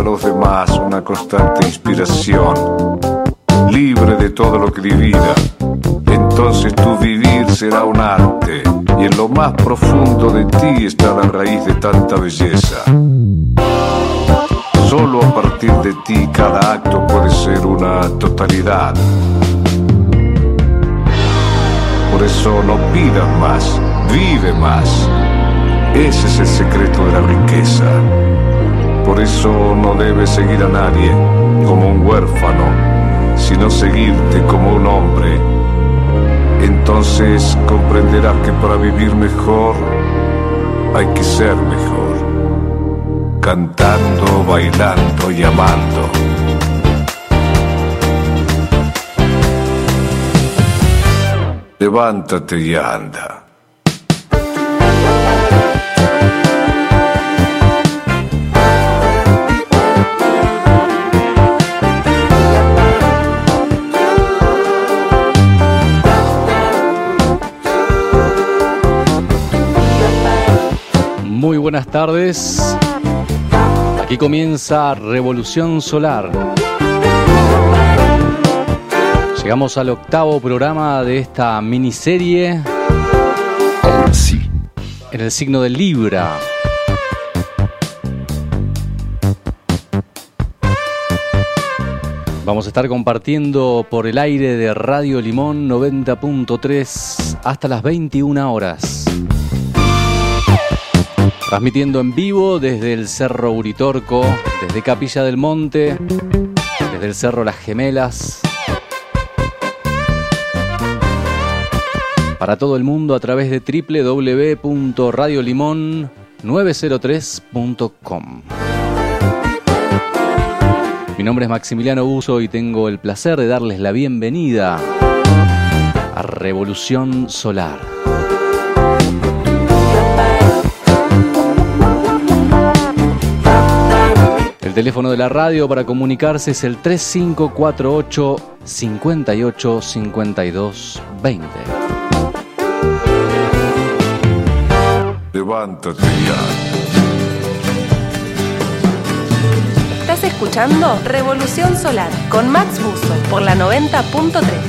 para los demás una constante inspiración, libre de todo lo que divida. Entonces tu vivir será un arte y en lo más profundo de ti está la raíz de tanta belleza. Solo a partir de ti cada acto puede ser una totalidad. Por eso no pidas más, vive más. Ese es el secreto de la riqueza. Por eso no debes seguir a nadie como un huérfano, sino seguirte como un hombre. Entonces comprenderás que para vivir mejor hay que ser mejor. Cantando, bailando y amando. Levántate y anda. Muy buenas tardes. Aquí comienza Revolución Solar. Llegamos al octavo programa de esta miniserie. Sí. En el signo de Libra. Vamos a estar compartiendo por el aire de Radio Limón 90.3 hasta las 21 horas. Transmitiendo en vivo desde el Cerro Uritorco, desde Capilla del Monte, desde el Cerro Las Gemelas, para todo el mundo a través de www.radiolimon903.com. Mi nombre es Maximiliano Buzo y tengo el placer de darles la bienvenida a Revolución Solar. El teléfono de la radio para comunicarse es el 3548 58 52 20. Levántate y anda. Estás escuchando Revolución Solar con Max Buzo por la 90.3.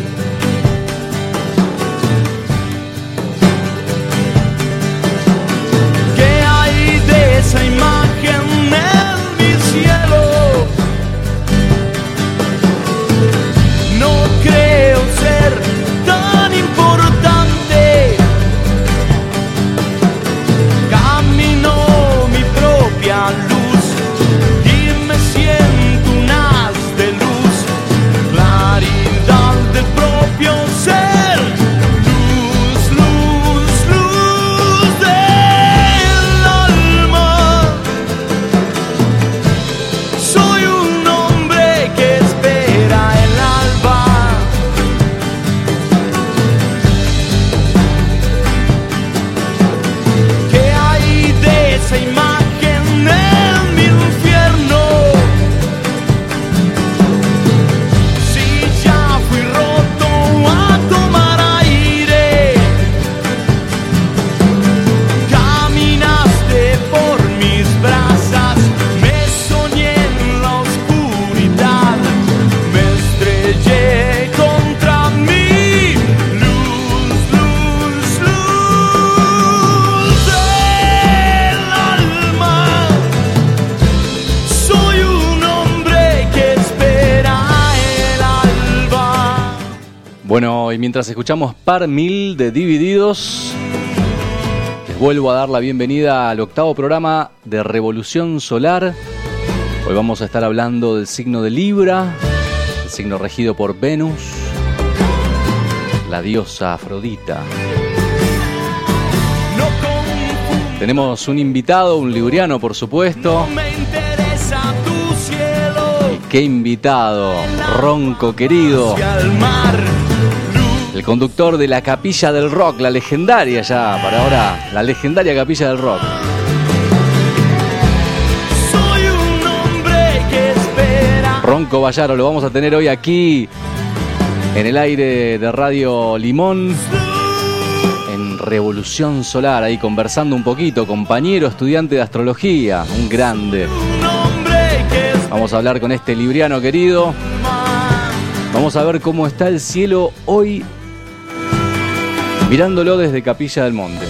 escuchamos Par Mil de Divididos, les vuelvo a dar la bienvenida al octavo programa de Revolución Solar. Hoy vamos a estar hablando del signo de Libra, el signo regido por Venus, la diosa Afrodita. Tenemos un invitado, un libriano por supuesto. ¡Qué invitado! Ronco querido. El mar, El conductor de la Capilla del Rock, la legendaria ya, para ahora, la legendaria Capilla del Rock. soy un hombre que espera. Ronco Vallaro, lo vamos a tener hoy aquí en el aire de Radio Limón. Revolución Solar, ahí conversando un poquito, compañero estudiante de astrología, un grande. Vamos a hablar con este libriano querido. Vamos a ver cómo está el cielo hoy, mirándolo desde Capilla del Monte.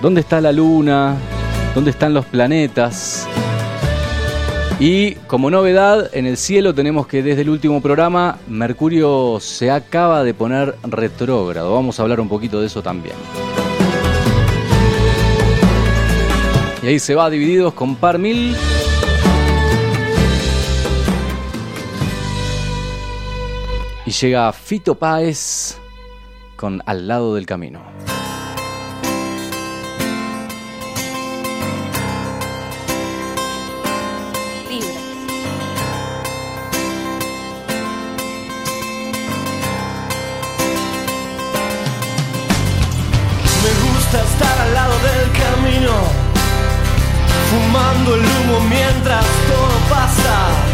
¿Dónde está la luna? ¿Dónde están los planetas? Y como novedad, en el cielo tenemos que desde el último programa, Mercurio se acaba de poner retrógrado. Vamos a hablar un poquito de eso también. Y ahí se va divididos con par mil. Y llega Fito Páez con Al lado del camino. Libra. Me gusta estar al lado del camino, fumando el humo mientras todo pasa.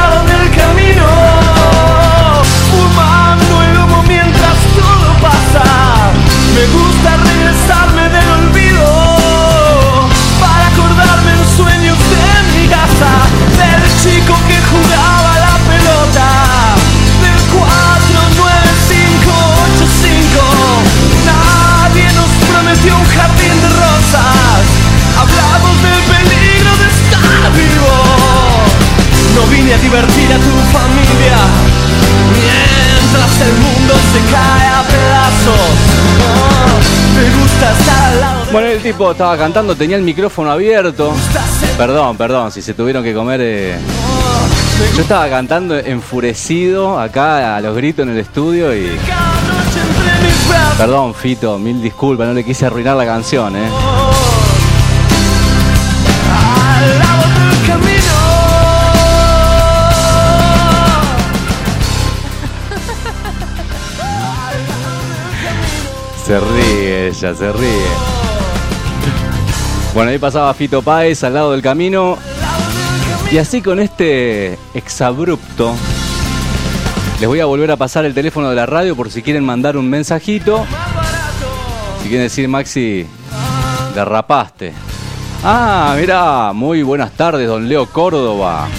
A divertir a tu familia mientras el mundo se cae a pedazos. Oh, me gusta estar al lado de Bueno, el tipo estaba cantando, tenía el micrófono abierto. Perdón, perdón, si se tuvieron que comer. eh, Yo estaba cantando enfurecido acá a los gritos en el estudio y Perdón, Fito, mil disculpas, no le quise arruinar la canción, ¿eh? Al lado del camino. Se ríe ella, se ríe. Bueno, ahí pasaba Fito Páez al lado del camino. Y así con este exabrupto, les voy a volver a pasar el teléfono de la radio por si quieren mandar un mensajito. Si quieren decir, Maxi, derrapaste. Ah, mira, muy buenas tardes, don Leo Córdoba.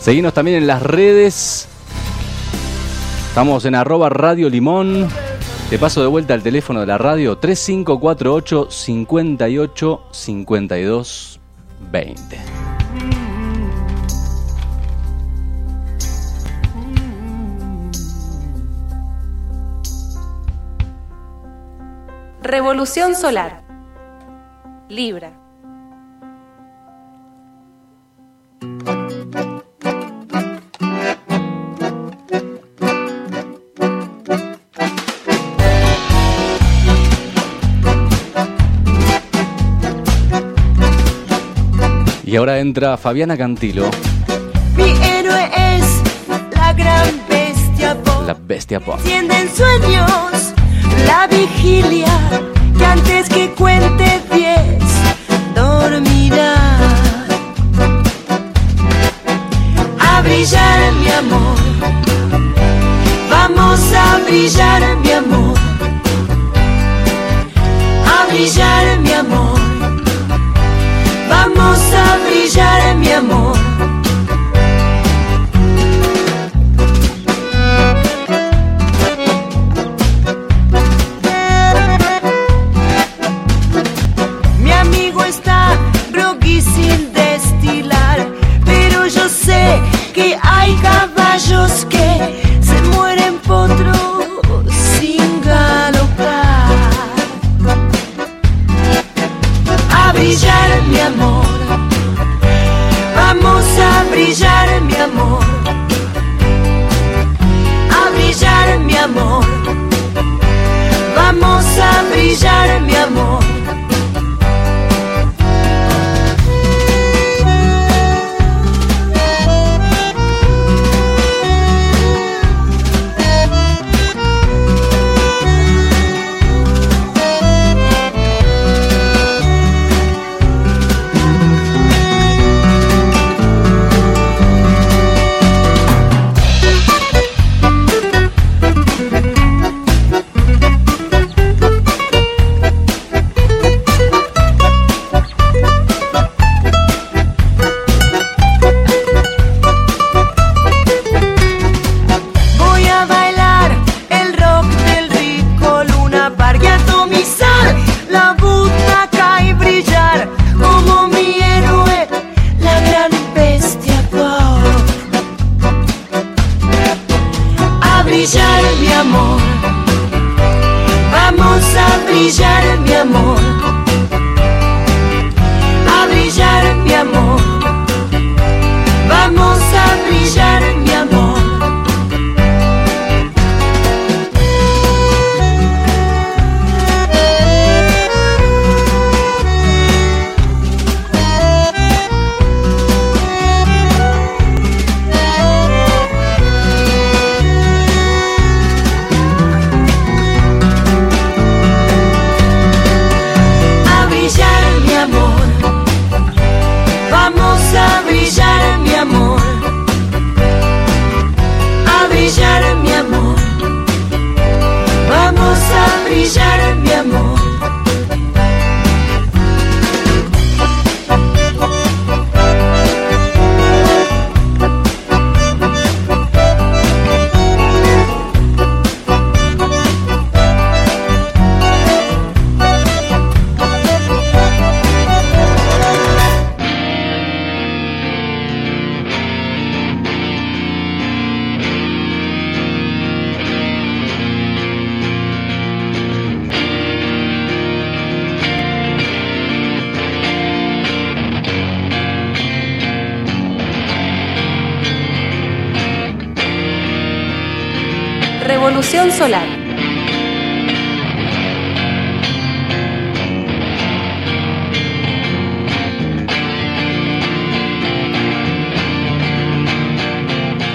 Seguimos también en las redes. Estamos en arroba Radio Limón. Te paso de vuelta al teléfono de la radio 3548 58 52 20. Revolución solar. Libra. Y ahora entra Fabiana Cantilo, Mi héroe es la gran bestia voz. la bestia pop. Tienden sueños la vigilia que antes que cuente diez dormirá. A brillar mi amor, vamos a brillar mi amor. A brillar mi amor, vamos a brillar mi amor.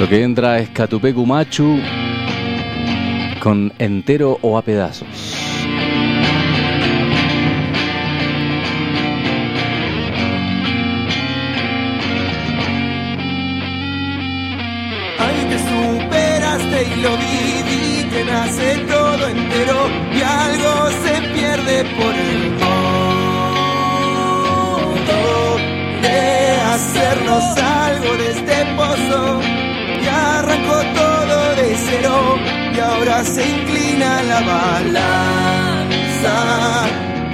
Lo que entra es Catupecu Machu con entero o a pedazos. Ay, te superaste y lo viví, que nace todo entero y algo se pierde por el modo de hacernos algo de este pozo. Y arrancó todo de cero y ahora se inclina la balanza.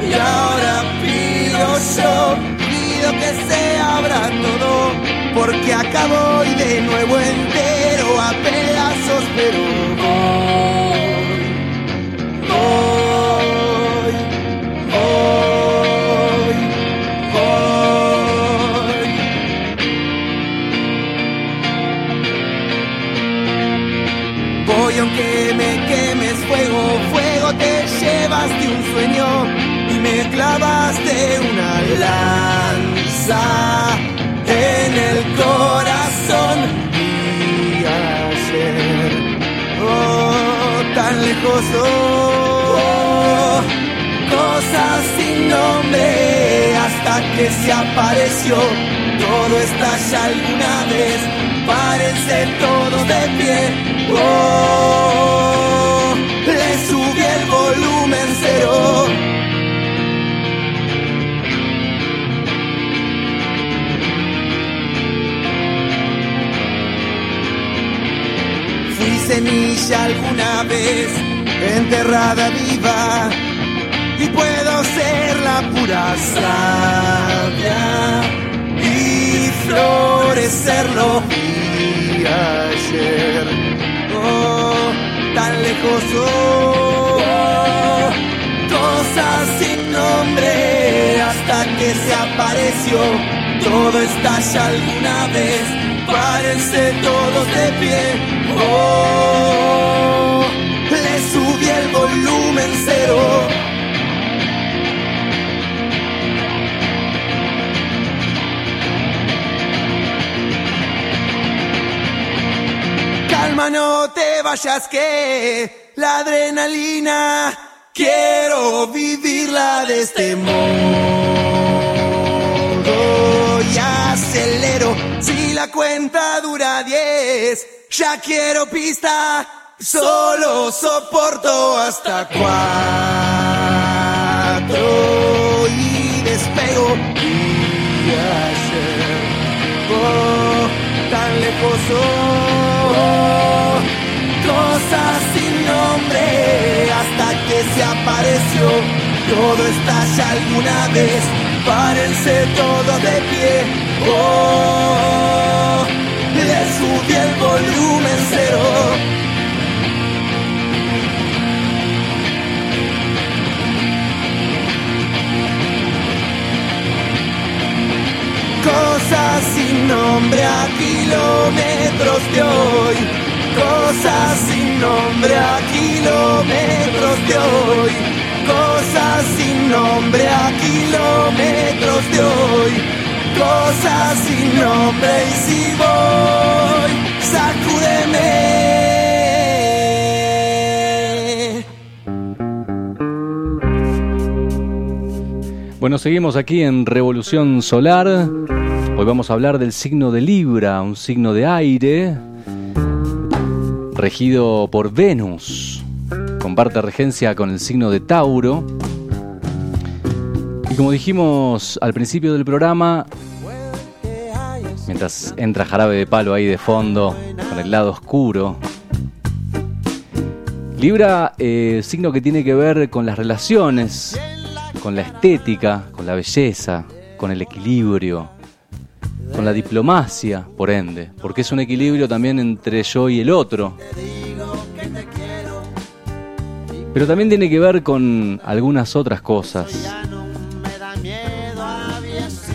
Y ahora pido yo, pido que se abra todo, porque acabo y de nuevo entero clavaste una lanza en el corazón. Y ayer, oh, tan lejos, oh, cosas sin nombre hasta que se apareció. Todo estalla alguna vez, párense todos de pie. Oh, le subí el volumen cero. Semilla alguna vez, enterrada viva, y puedo ser la pura savia y florecerlo vi ayer. Oh, tan lejos, oh, cosas sin nombre hasta que se apareció. Todo estalla alguna vez, párense todos de pie. Le subí el volumen cero. Calma, no te vayas que la adrenalina quiero vivirla de este modo y acelero si la cuenta dura 10 ya quiero pista solo soporto hasta cuatro y despego. Y ayer oh, tan lejos oh, cosas sin nombre hasta que se apareció. Todo estalla alguna vez párense todos de pie oh, subí el volumen cero Cosas sin nombre a kilómetros de hoy. Cosas sin nombre a kilómetros de hoy. Cosas sin nombre a kilómetros de hoy. Bueno, seguimos aquí en Revolución Solar. Hoy vamos a hablar del signo de Libra, un signo de aire, regido por Venus. Comparte regencia con el signo de Tauro. Y como dijimos al principio del programa, mientras entra jarabe de palo ahí de fondo, con el lado oscuro. Libra, eh, signo que tiene que ver con las relaciones, con la estética, con la belleza, con el equilibrio, con la diplomacia, por ende, porque es un equilibrio también entre yo y el otro. Pero también tiene que ver con algunas otras cosas.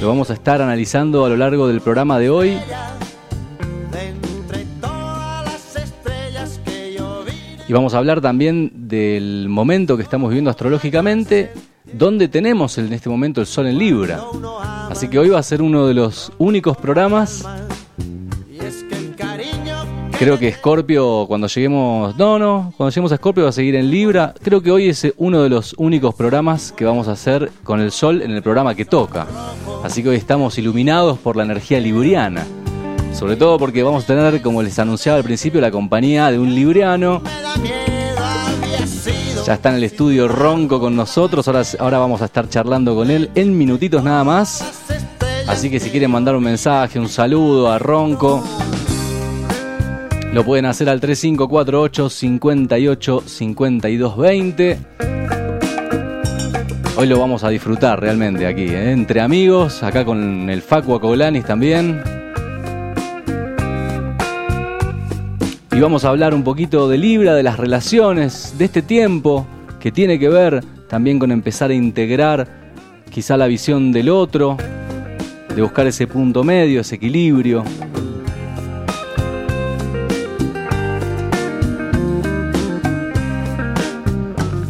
Lo vamos a estar analizando a lo largo del programa de hoy. Y vamos a hablar también del momento que estamos viviendo astrológicamente, donde tenemos en este momento el Sol en Libra. Así que hoy va a ser uno de los únicos programas. Creo que Scorpio, cuando lleguemos. No, no, cuando lleguemos a Scorpio va a seguir en Libra. Creo que hoy es uno de los únicos programas que vamos a hacer con el Sol en el programa que toca. Así que hoy estamos iluminados por la energía libriana. Sobre todo porque vamos a tener, como les anunciaba al principio, la compañía de un libriano. Ya está en el estudio Ronco con nosotros. Ahora, ahora vamos a estar charlando con él en minutitos nada más. Así que si quieren mandar un mensaje, un saludo a Ronco, lo pueden hacer al 3548 58 52 20. Hoy lo vamos a disfrutar realmente aquí, ¿eh? entre amigos, acá con el Facu Acoglanis también. Y vamos a hablar un poquito de Libra, de las relaciones, de este tiempo que tiene que ver también con empezar a integrar quizá la visión del otro, de buscar ese punto medio, ese equilibrio.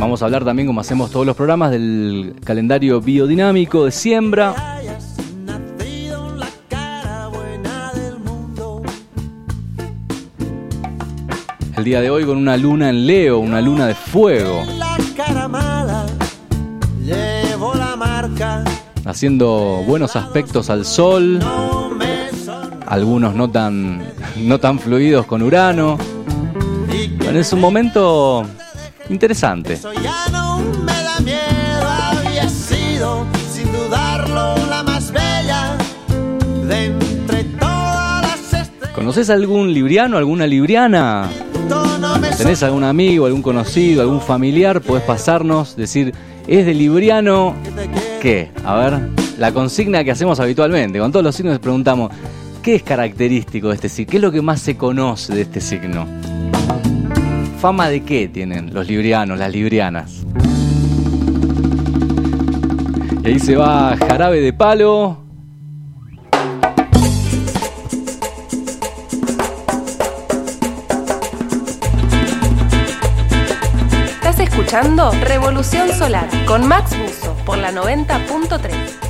Vamos a hablar también, como hacemos todos los programas, del calendario biodinámico de siembra. el día de hoy con una luna en Leo, una luna de fuego. Haciendo buenos aspectos al sol, algunos no tan, no tan fluidos con Urano. Es un momento interesante. ¿Conoces algún libriano, alguna libriana? ¿Tenés algún amigo, algún conocido, algún familiar? Podés pasarnos, decir, ¿es de Libriano? ¿Qué? A ver, la consigna que hacemos habitualmente. Con todos los signos preguntamos, ¿qué es característico de este signo? ¿Qué es lo que más se conoce de este signo? ¿Fama de qué tienen los librianos, las librianas? Y ahí se va Jarabe de Palo, escuchando Revolución Solar con Max Buzo por la 90.3.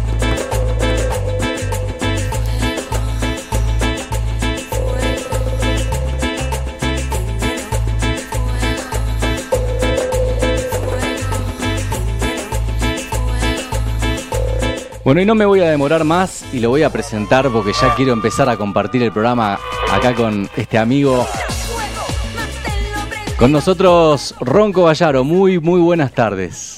Bueno, y no me voy a demorar más y lo voy a presentar porque ya quiero empezar a compartir el programa acá con este amigo con nosotros Ronco Vallaro, muy muy buenas tardes.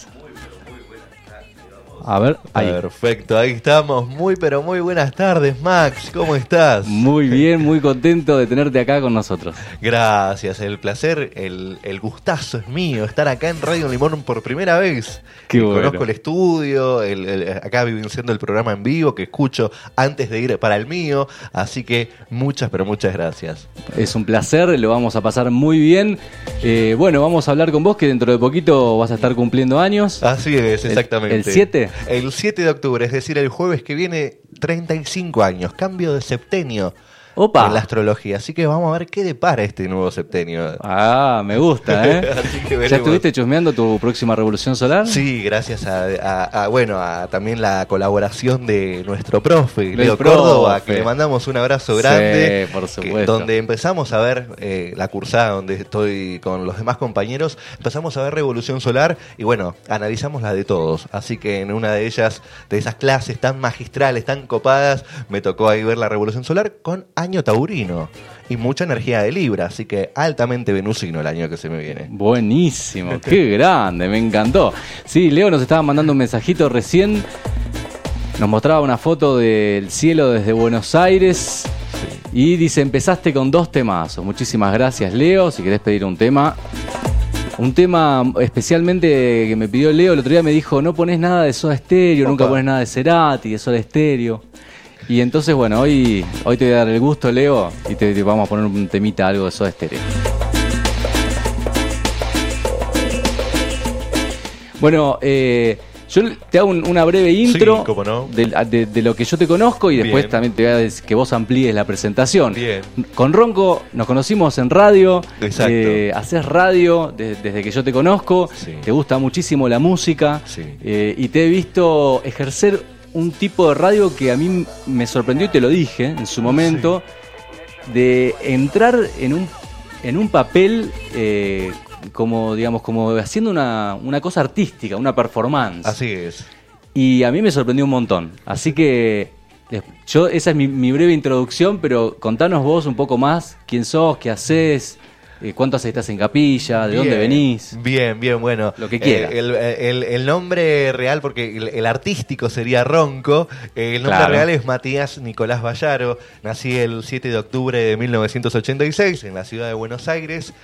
A ver, ahí. Perfecto, ahí estamos. Muy, pero muy buenas tardes, Max. ¿Cómo estás? Muy bien, muy contento de tenerte acá con nosotros. Gracias, el placer, el, el gustazo es mío estar acá en Radio Limón por primera vez. Qué bueno. Conozco el estudio, el, acá vivenciando el programa en vivo que escucho antes de ir para el mío. Así que muchas, pero muchas gracias. Es un placer, lo vamos a pasar muy bien. Eh, bueno, vamos a hablar con vos que dentro de poquito vas a estar cumpliendo años. Así es, exactamente. ¿El 7? El 7 de octubre, es decir, el jueves que viene, 35 años, cambio de septenio. Opa. en la astrología. Así que vamos a ver qué depara este nuevo septenio. Ah, me gusta, ¿eh? ¿Ya estuviste chusmeando tu próxima revolución solar? Sí, gracias a, bueno, a también la colaboración de nuestro profe, Leo Córdoba, que le mandamos un abrazo grande. Sí, por supuesto. donde empezamos a ver eh, la cursada, donde estoy con los demás compañeros, empezamos a ver revolución solar y bueno, analizamos la de todos. Así que en una de ellas, de esas clases tan magistrales, tan copadas, me tocó ahí ver la revolución solar con año taurino y mucha energía de Libra, así que altamente venusino el año que se me viene. Buenísimo, qué grande, me encantó. Sí, Leo nos estaba mandando un mensajito recién. Nos mostraba una foto del cielo desde Buenos Aires. Y dice, empezaste con dos temazos. Muchísimas gracias, Leo. Si querés pedir un tema. Un tema especialmente que me pidió Leo, el otro día me dijo, no pones nada de Soda Stereo, nunca pones nada de Cerati, de Soda Stereo. Y entonces, bueno, hoy, hoy te voy a dar el gusto, Leo, y te, vamos a poner un temita, algo de Soda Stereo. Bueno, eh, Yo te hago un- una breve intro cómo no. de, de- de lo que yo te conozco y después Bien. también te voy a decir que vos amplíes la presentación. Bien. Con Ronco nos conocimos en radio. Exacto. eh, haces radio de- desde que yo te conozco. Sí. Te gusta muchísimo la música. Sí. eh, y te he visto ejercer un tipo de radio que a mí me sorprendió y te lo dije en su momento. De entrar en un, en un papel. eh, como digamos como haciendo una, una cosa artística, una performance. Así es. Y a mí me sorprendió un montón. Así que yo esa es mi, mi breve introducción, pero contanos vos un poco más, quién sos, qué haces, eh, cuánto que estás en capilla, de dónde venís. Bien, bien, bueno. Lo que quieras. Eh, el, el- el nombre real, porque el, el artístico sería Ronco, eh, el nombre Claro. real es Matías Nicolás Vallaro. Nací el 7 de octubre de 1986 en la ciudad de Buenos Aires,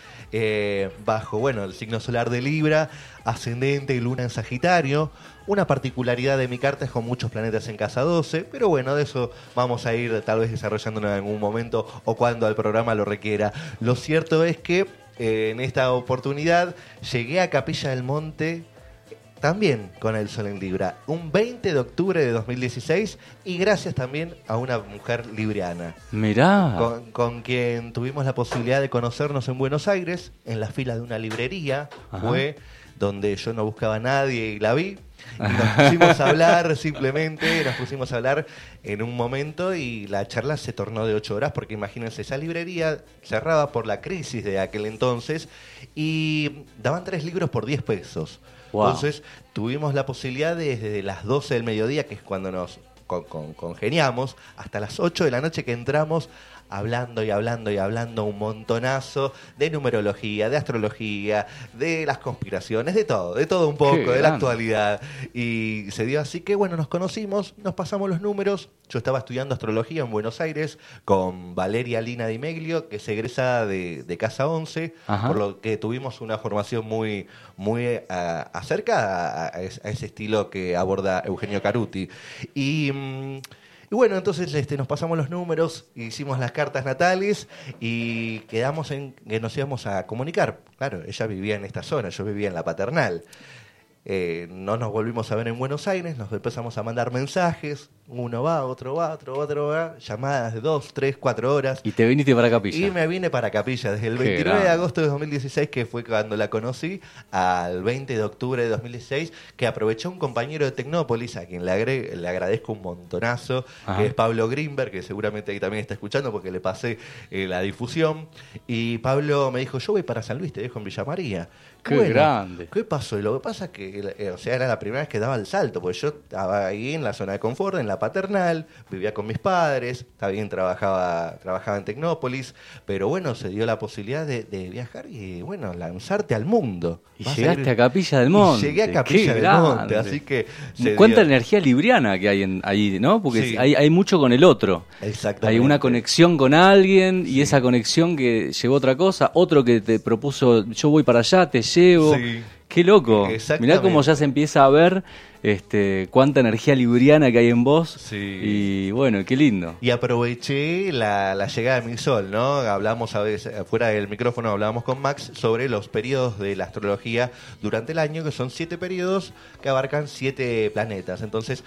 bajo, bueno, el signo solar de Libra, ascendente y luna en Sagitario. Una particularidad de mi carta es con muchos planetas en casa 12, pero bueno, de eso vamos a ir tal vez desarrollándonos en algún momento o cuando el programa lo requiera. Lo cierto es que eh, en esta oportunidad llegué a Capilla del Monte también con el Sol en Libra, un 20 de octubre de 2016 y gracias también a una mujer libriana. Mirá. Con, con quien tuvimos la posibilidad de conocernos en Buenos Aires, en la fila de una librería, Ajá. fue donde yo no buscaba a nadie y la vi. Y nos pusimos a hablar simplemente, nos pusimos a hablar en un momento y la charla se tornó de ocho horas porque imagínense, esa librería cerraba por la crisis de aquel entonces y daban tres libros por 10 pesos. Wow. Entonces tuvimos la posibilidad de, desde las 12 del mediodía, que es cuando nos con- con- congeniamos, hasta las 8 de la noche que entramos hablando y hablando y hablando un montonazo de numerología, de astrología, de las conspiraciones, de todo, de todo un poco, Qué de la actualidad. Y se dio así que, bueno, nos conocimos, nos pasamos los números. Yo estaba estudiando astrología en Buenos Aires con Valeria Lina Di Meglio, que es egresada de, de Casa 11, Ajá. por lo que tuvimos una formación muy, muy ah, acerca a, a es- a ese estilo que aborda Eugenio Caruti. Y. mm, y bueno, entonces este, nos pasamos los números, hicimos las cartas natales y quedamos en que nos íbamos a comunicar. Claro, ella vivía en esta zona, yo vivía en la paternal. Eh, no nos volvimos a ver en Buenos Aires, nos empezamos a mandar mensajes, uno va, otro va, otro va, otro va, llamadas de dos, tres, cuatro horas. Y te viniste para capilla. Y me vine para Capilla desde el Qué 29 de agosto de 2016, que fue cuando la conocí, al 20 de octubre de 2016, que aprovechó un compañero de Tecnópolis, a quien le, agre- le agradezco un montonazo, Ajá. que es Pablo Greenberg, que seguramente ahí también está escuchando porque le pasé eh, la difusión. Y Pablo me dijo, yo voy para San Luis, te dejo en Villa María. Qué grande. ¿Qué pasó? Y lo que pasa es que, eh, o sea, era la primera vez que daba el salto, porque yo estaba ahí en la zona de confort, en la paternal, vivía con mis padres, también trabajaba, trabajaba en Tecnópolis, pero bueno, se dio la posibilidad de, de viajar y, bueno, lanzarte al mundo. Y Vas llegaste ir- a Capilla del Y Monte. llegué a Qué Capilla del grande. Monte, así que... se Cuánta dio- energía libriana que hay en, ahí, ¿no? Porque Sí. hay, hay mucho con el otro. Exactamente. Hay una conexión con alguien y esa conexión que llevó otra cosa, otro que te propuso, yo voy para allá, te llevo. Sí. Qué loco. Mirá cómo ya se empieza a ver este, cuánta energía libriana que hay en vos. Sí. Y bueno, qué lindo. Y aproveché la, la llegada de mi sol, ¿no? Hablamos a veces, fuera del micrófono, hablábamos con Max sobre los periodos de la astrología durante el año, que son siete periodos que abarcan siete planetas. Entonces,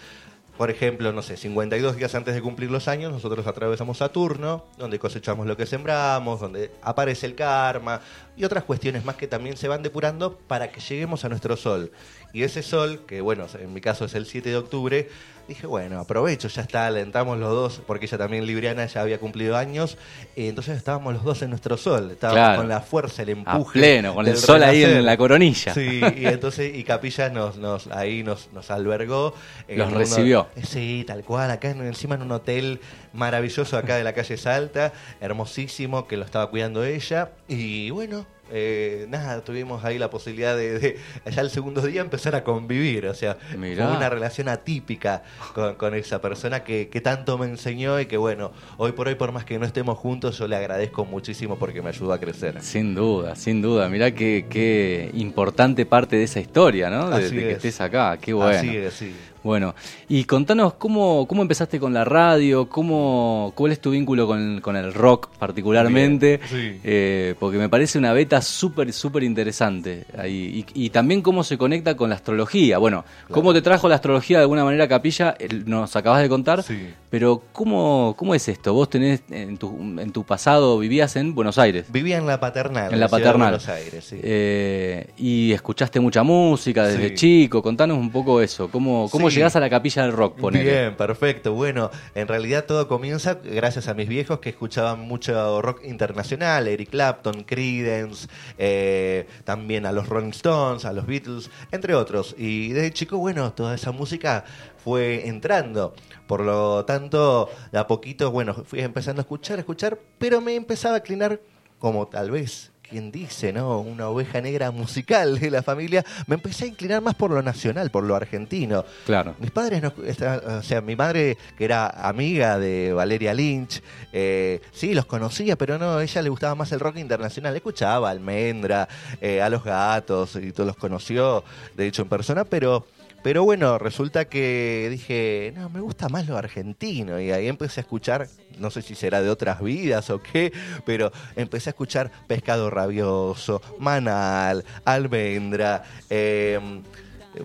por ejemplo, no sé, 52 días antes de cumplir los años, nosotros atravesamos Saturno, donde cosechamos lo que sembramos, donde aparece el karma y otras cuestiones más que también se van depurando para que lleguemos a nuestro sol. Y ese sol, que bueno, en mi caso es el 7 de octubre, dije, bueno, aprovecho, ya está, alentamos los dos, porque ella también, Libriana, ya había cumplido años, y entonces estábamos los dos en nuestro sol, estábamos Claro. con la fuerza, el A empuje. pleno, con el sol ahí en la coronilla. Sí, y entonces, y Capilla nos, nos, ahí nos, nos albergó. Los uno- recibió. Sí, tal cual, acá en- encima en un hotel maravilloso acá de la calle Salta, hermosísimo, que lo estaba cuidando ella, y bueno, eh, nada, tuvimos ahí la posibilidad de, de allá el segundo día empezar a convivir, o sea, Mirá. una relación atípica con, con esa persona que, que tanto me enseñó y que bueno, hoy por hoy, por más que no estemos juntos, yo le agradezco muchísimo porque me ayudó a crecer. Sin duda, sin duda. Mirá qué, qué importante parte de esa historia, ¿no? De, Así de que es. estés acá. Qué bueno. Así es, sí. Bueno, y contanos cómo, cómo empezaste con la radio, cómo, cuál es tu vínculo con, con el rock particularmente, Bien, sí. Eh, porque me parece una beta súper, súper interesante. Ahí. Y, y también cómo se conecta con la astrología. Bueno, cómo te trajo la astrología de alguna manera Capilla, el- nos acabas de contar. Sí. Pero ¿cómo, ¿cómo es esto? Vos tenés en tu, en tu pasado, vivías en Buenos Aires. Vivía en la paternal. En la ciudad de paternal. Buenos Aires, sí. Eh, y escuchaste mucha música desde Sí. chico. Contanos un poco eso. ¿Cómo, cómo. Llegás a la capilla del rock? Ponele? Bien, perfecto. Bueno, en realidad todo comienza gracias a mis viejos que escuchaban mucho rock internacional, Eric Clapton, Creedence, eh, también a los Rolling Stones, a los Beatles, entre otros. Y desde chico, bueno, toda esa música fue entrando. Por lo tanto, de a poquito, bueno, fui empezando a escuchar, a escuchar, pero me empezaba a inclinar como tal vez quien dice, ¿no? Una oveja negra musical de la familia, me empecé a inclinar más por lo nacional, por lo argentino. Claro. Mis padres, no, o sea, mi madre, que era amiga de Valeria Lynch, eh, sí, los conocía, pero no, a ella le gustaba más el rock internacional. Escuchaba a Almendra, eh, a Los Gatos, y todos los conoció, de hecho, en persona, pero... Pero bueno, resulta que dije, no, me gusta más lo argentino. Y ahí empecé a escuchar, no sé si será de otras vidas o qué, pero empecé a escuchar Pescado Rabioso, Manal, Almendra. eh,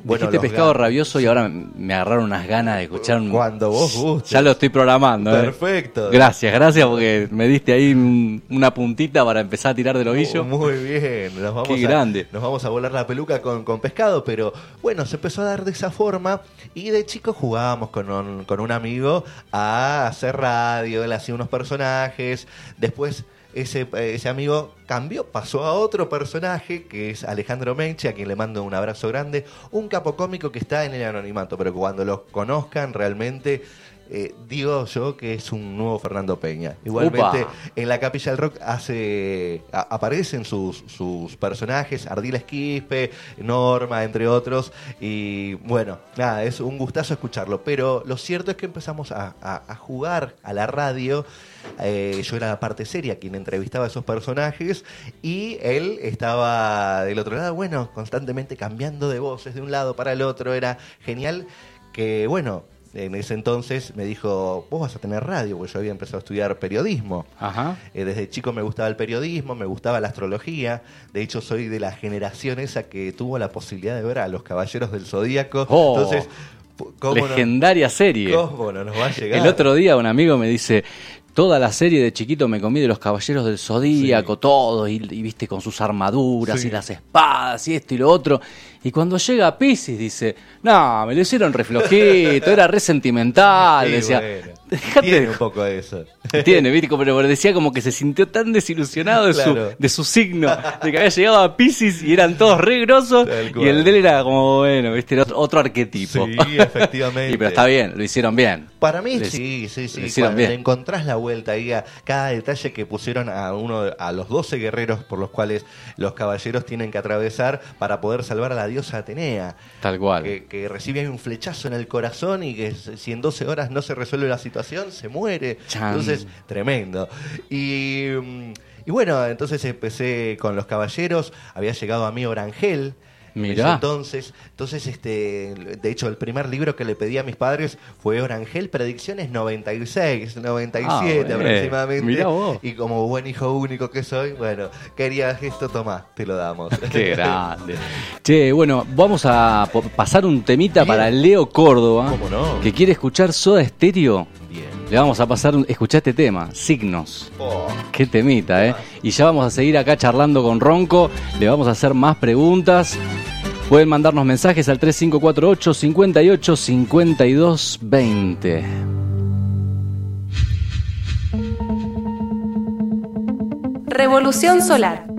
bueno, Dijiste pescado Gatos. rabioso y ahora me agarraron unas ganas de escuchar un... Cuando vos gustes. Ya lo estoy programando. ¿eh? Perfecto. Gracias, gracias porque me diste ahí un- una puntita para empezar a tirar del ovillo. Muy bien, nos vamos, Qué a, grande. nos vamos a volar la peluca con, con pescado, pero bueno, se empezó a dar de esa forma y de chico jugábamos con un, con un amigo a hacer radio, él hacía unos personajes, después ese, ese amigo cambió, pasó a otro personaje que es Alejandro Menche, a quien le mando un abrazo grande, un capo cómico que está en el anonimato, pero cuando lo conozcan realmente... eh, digo yo que es un nuevo Fernando Peña. Igualmente, Upa. en la Capilla del Rock hace a- aparecen sus, sus personajes, Ardila Esquispe, Norma, entre otros. Y bueno, nada, es un gustazo escucharlo. Pero lo cierto es que empezamos a, a- a jugar a la radio. Eh, yo era la parte seria quien entrevistaba a esos personajes y él estaba del otro lado, bueno, constantemente cambiando de voces de un lado para el otro. Era genial que, bueno, en ese entonces me dijo, vos vas a tener radio, porque yo había empezado a estudiar periodismo. Ajá. Eh, desde chico me gustaba el periodismo, me gustaba la astrología. De hecho, soy de la generación esa que tuvo la posibilidad de ver a los Caballeros del Zodíaco. Oh, Entonces, pu- ¿cómo no, Legendaria serie. cómo no nos va a llegar? El otro día un amigo me dice, toda la serie de chiquito me comí de los caballeros del zodíaco, todo, y, y viste con sus armaduras Sí. y las espadas y esto y lo otro. Y cuando llega a Pisces dice, no, me lo hicieron re flojito, era re sentimental. Sí, decía, bueno, "Dejate tiene un poco de eso. Tiene, ¿viste? pero decía como que se sintió tan desilusionado de, Claro. su, de su signo, de que había llegado a Pisces y eran todos re grosos, y el de él era como, bueno, ¿viste? Era otro, arquetipo. Sí, efectivamente. Y, pero está bien, lo hicieron bien. Para mí Les- sí, sí, sí. Cuando bien. le encontrás la vuelta ahí a cada detalle que pusieron a uno, a los 12 guerreros por los cuales los caballeros tienen que atravesar para poder salvar a la diosa Atenea. Tal cual. Que, que recibe ahí un flechazo en el corazón y que si en 12 horas no se resuelve la situación, se muere. Chan. Entonces, tremendo. Y, mm, y bueno, entonces empecé con los caballeros. Había llegado a mí Orangel. Mirá. entonces, entonces este, de hecho, el primer libro que le pedí a mis padres fue Orangel, Predicciones 96, 97 Ah, aproximadamente. Mirá vos. Y como buen hijo único que soy, bueno, querías esto, tomá, te lo damos. Qué grande. Che, bueno, vamos a pasar un temita Bien. para Leo Córdoba, ¿Cómo no? que quiere escuchar Soda Stereo. Bien. Le vamos a pasar, escuchá este tema, Signos. Qué temita, ¿eh? Y ya vamos a seguir acá charlando con Ronco. Le vamos a hacer más preguntas. Pueden mandarnos mensajes al 3548 58 52 20. Revolución Solar.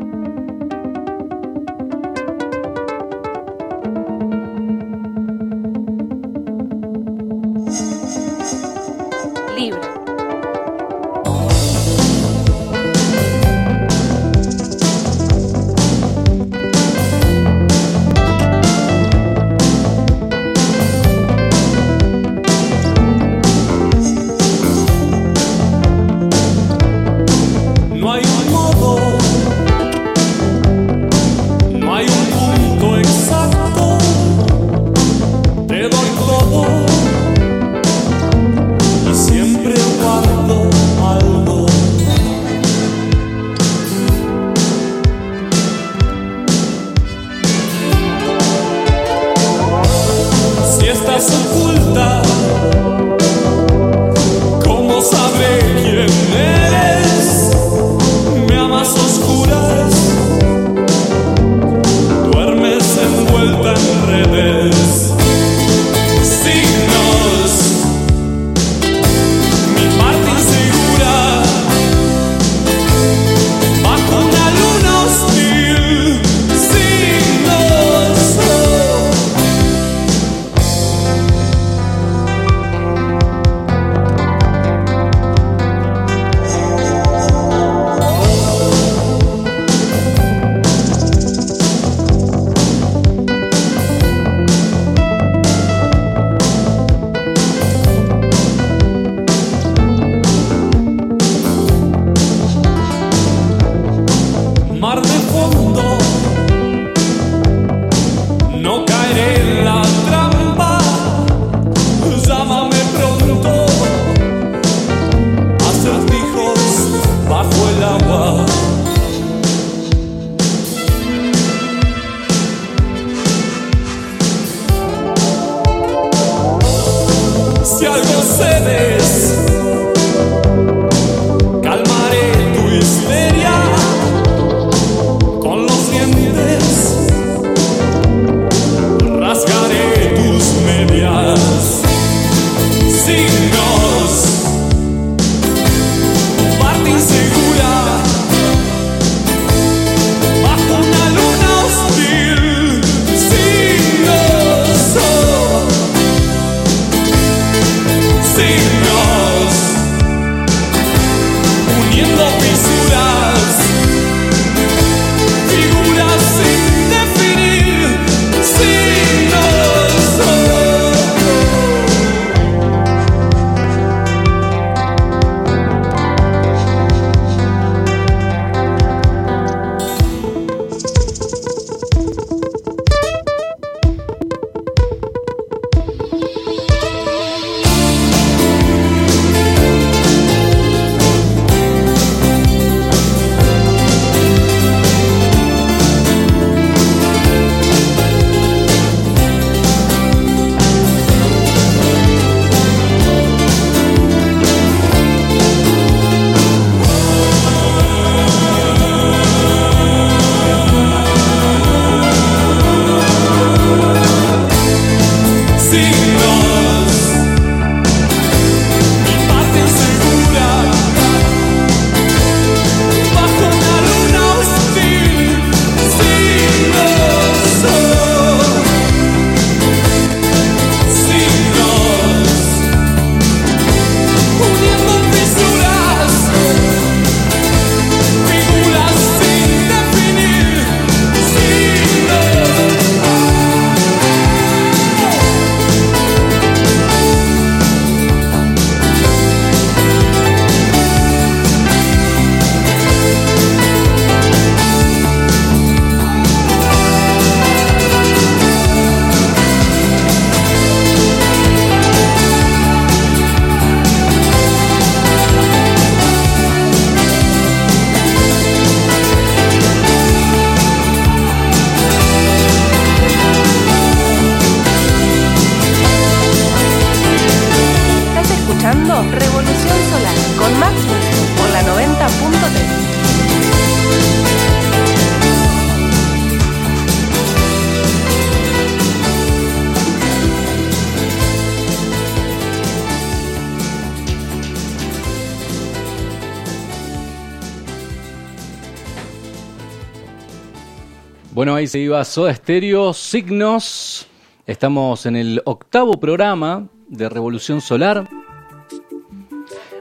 Se iba Soda Stereo, Signos. Estamos en el octavo programa de Revolución Solar.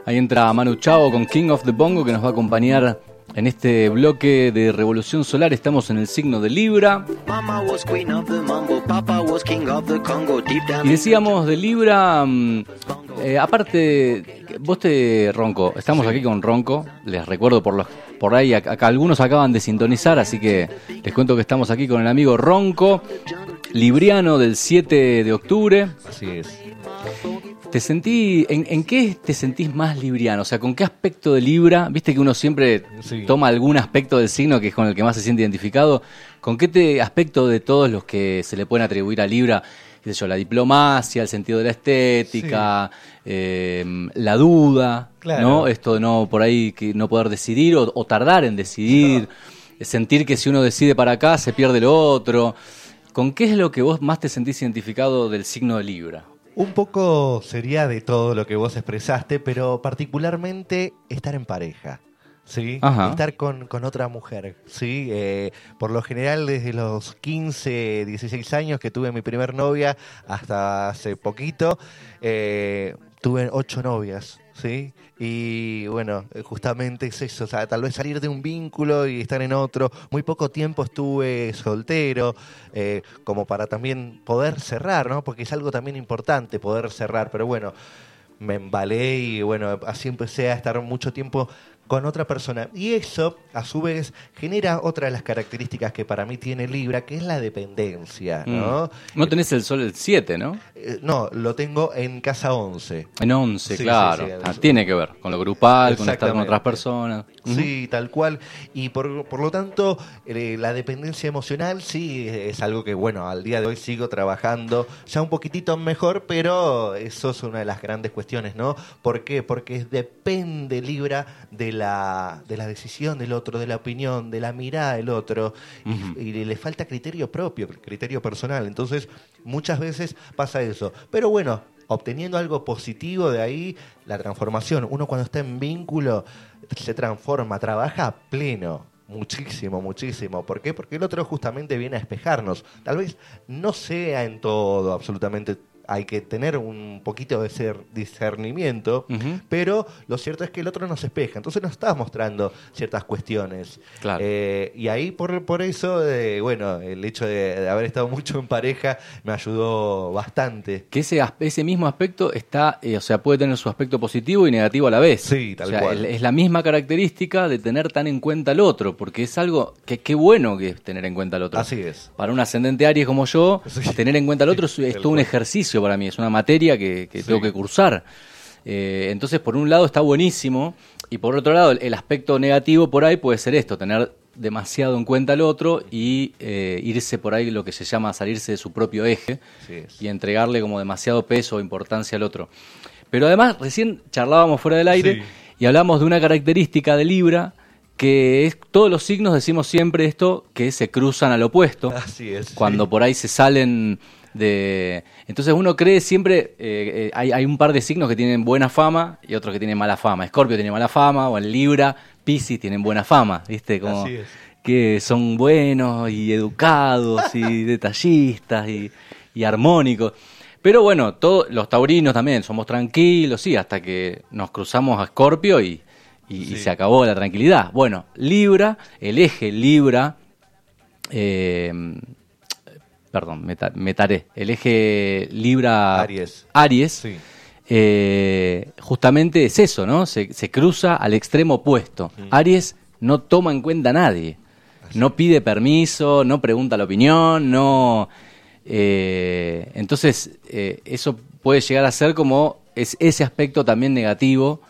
Ahí entra Manu Chao con King of the Bongo que nos va a acompañar en este bloque de Revolución Solar. Estamos en el signo de Libra. Y decíamos de Libra, mm, eh, aparte, vos te Ronco, estamos aquí con Ronco, les recuerdo por los por ahí, ac- acá algunos acaban de sintonizar, así que les cuento que estamos aquí con el amigo Ronco, libriano del 7 de octubre. Así es. ¿Te sentí, en, en qué te sentís más libriano? O sea, ¿con qué aspecto de Libra? Viste que uno siempre Sí. toma algún aspecto del signo que es con el que más se siente identificado. ¿Con qué te, aspecto de todos los que se le pueden atribuir a Libra, qué sé yo, la diplomacia, el sentido de la estética, eh, la duda, Claro. ¿no? Esto de no por ahí que no poder decidir o, o tardar en decidir, sentir que si uno decide para acá se pierde lo otro. ¿Con qué es lo que vos más te sentís identificado del signo de Libra? Un poco sería de todo lo que vos expresaste, pero particularmente estar en pareja. ¿Sí? Ajá. Estar con, con otra mujer, ¿sí? Eh, por lo general, desde los 15, 16 años que tuve mi primer novia hasta hace poquito, eh, tuve ocho novias, ¿sí? Y bueno, justamente es eso, o sea, tal vez salir de un vínculo y estar en otro. Muy poco tiempo estuve soltero, eh, como para también poder cerrar, ¿no? Porque es algo también importante poder cerrar, pero bueno, me embalé y bueno, así empecé a estar mucho tiempo con otra persona. Y eso, a su vez, genera otra de las características que para mí tiene Libra, que es la dependencia, ¿no? Mm. No tenés el sol el 7, ¿no? Eh, no, lo tengo en casa 11. En 11, Sí, claro. sí, sí, Ah, tiene que ver con lo grupal, con estar con otras personas. Sí, tal cual. Y por, por lo tanto, eh, la dependencia emocional sí es algo que, bueno, al día de hoy sigo trabajando ya un poquitito mejor, pero eso es una de las grandes cuestiones, ¿no? ¿Por qué? Porque depende Libra de la, de la decisión del otro, de la opinión, de la mirada del otro, y- y, le falta criterio propio, criterio personal. Entonces, muchas veces pasa eso. Pero bueno, obteniendo algo positivo de ahí, la transformación. Uno cuando está en vínculo se transforma, trabaja pleno. Muchísimo, muchísimo. ¿Por qué? Porque el otro justamente viene a despejarnos. Tal vez no sea en todo absolutamente. Hay que tener un poquito de ese discernimiento, pero lo cierto es que el otro nos espeja. Entonces nos está mostrando ciertas cuestiones. Claro. Eh, y ahí por, por eso, eh, bueno, el hecho de, de haber estado mucho en pareja me ayudó bastante. Que ese, ese mismo aspecto está, eh, o sea, puede tener su aspecto positivo y negativo a la vez. Sí, tal O sea, cual. es la misma característica de tener tan en cuenta al otro, porque es algo que qué bueno que es tener en cuenta al otro. Así es. Para un ascendente Aries como yo, Sí. tener en cuenta al otro es, es todo un cual. Para mí, es una materia que, que Sí. tengo que cursar. Eh, entonces, por un lado está buenísimo, y por otro lado, el, el aspecto negativo por ahí puede ser esto, tener demasiado en cuenta al otro y eh, irse por ahí lo que se llama salirse de su propio eje y entregarle como demasiado peso o importancia al otro. Pero además, recién charlábamos fuera del aire Sí. y hablamos de una característica de Libra que es todos los signos decimos siempre esto que se cruzan al opuesto Así es. sí. cuando por ahí se salen de entonces uno cree siempre eh, eh, hay, hay un par de signos que tienen buena fama y otros que tienen mala fama Escorpio tiene mala fama o en Libra Piscis tienen buena fama viste como Así es. que son buenos y educados y detallistas y, y armónicos pero bueno todos los taurinos también somos tranquilos sí hasta que nos cruzamos a Escorpio y, y- y Sí. se acabó la tranquilidad bueno Libra el eje Libra eh, perdón, me, ta- me taré. El eje Libra Aries. Aries, Sí. eh, justamente es eso, ¿no? Se, se cruza al extremo opuesto. Aries no toma en cuenta a nadie. No pide permiso, no pregunta la opinión, no. eh, entonces, eh, eso puede llegar a ser como es ese aspecto también negativo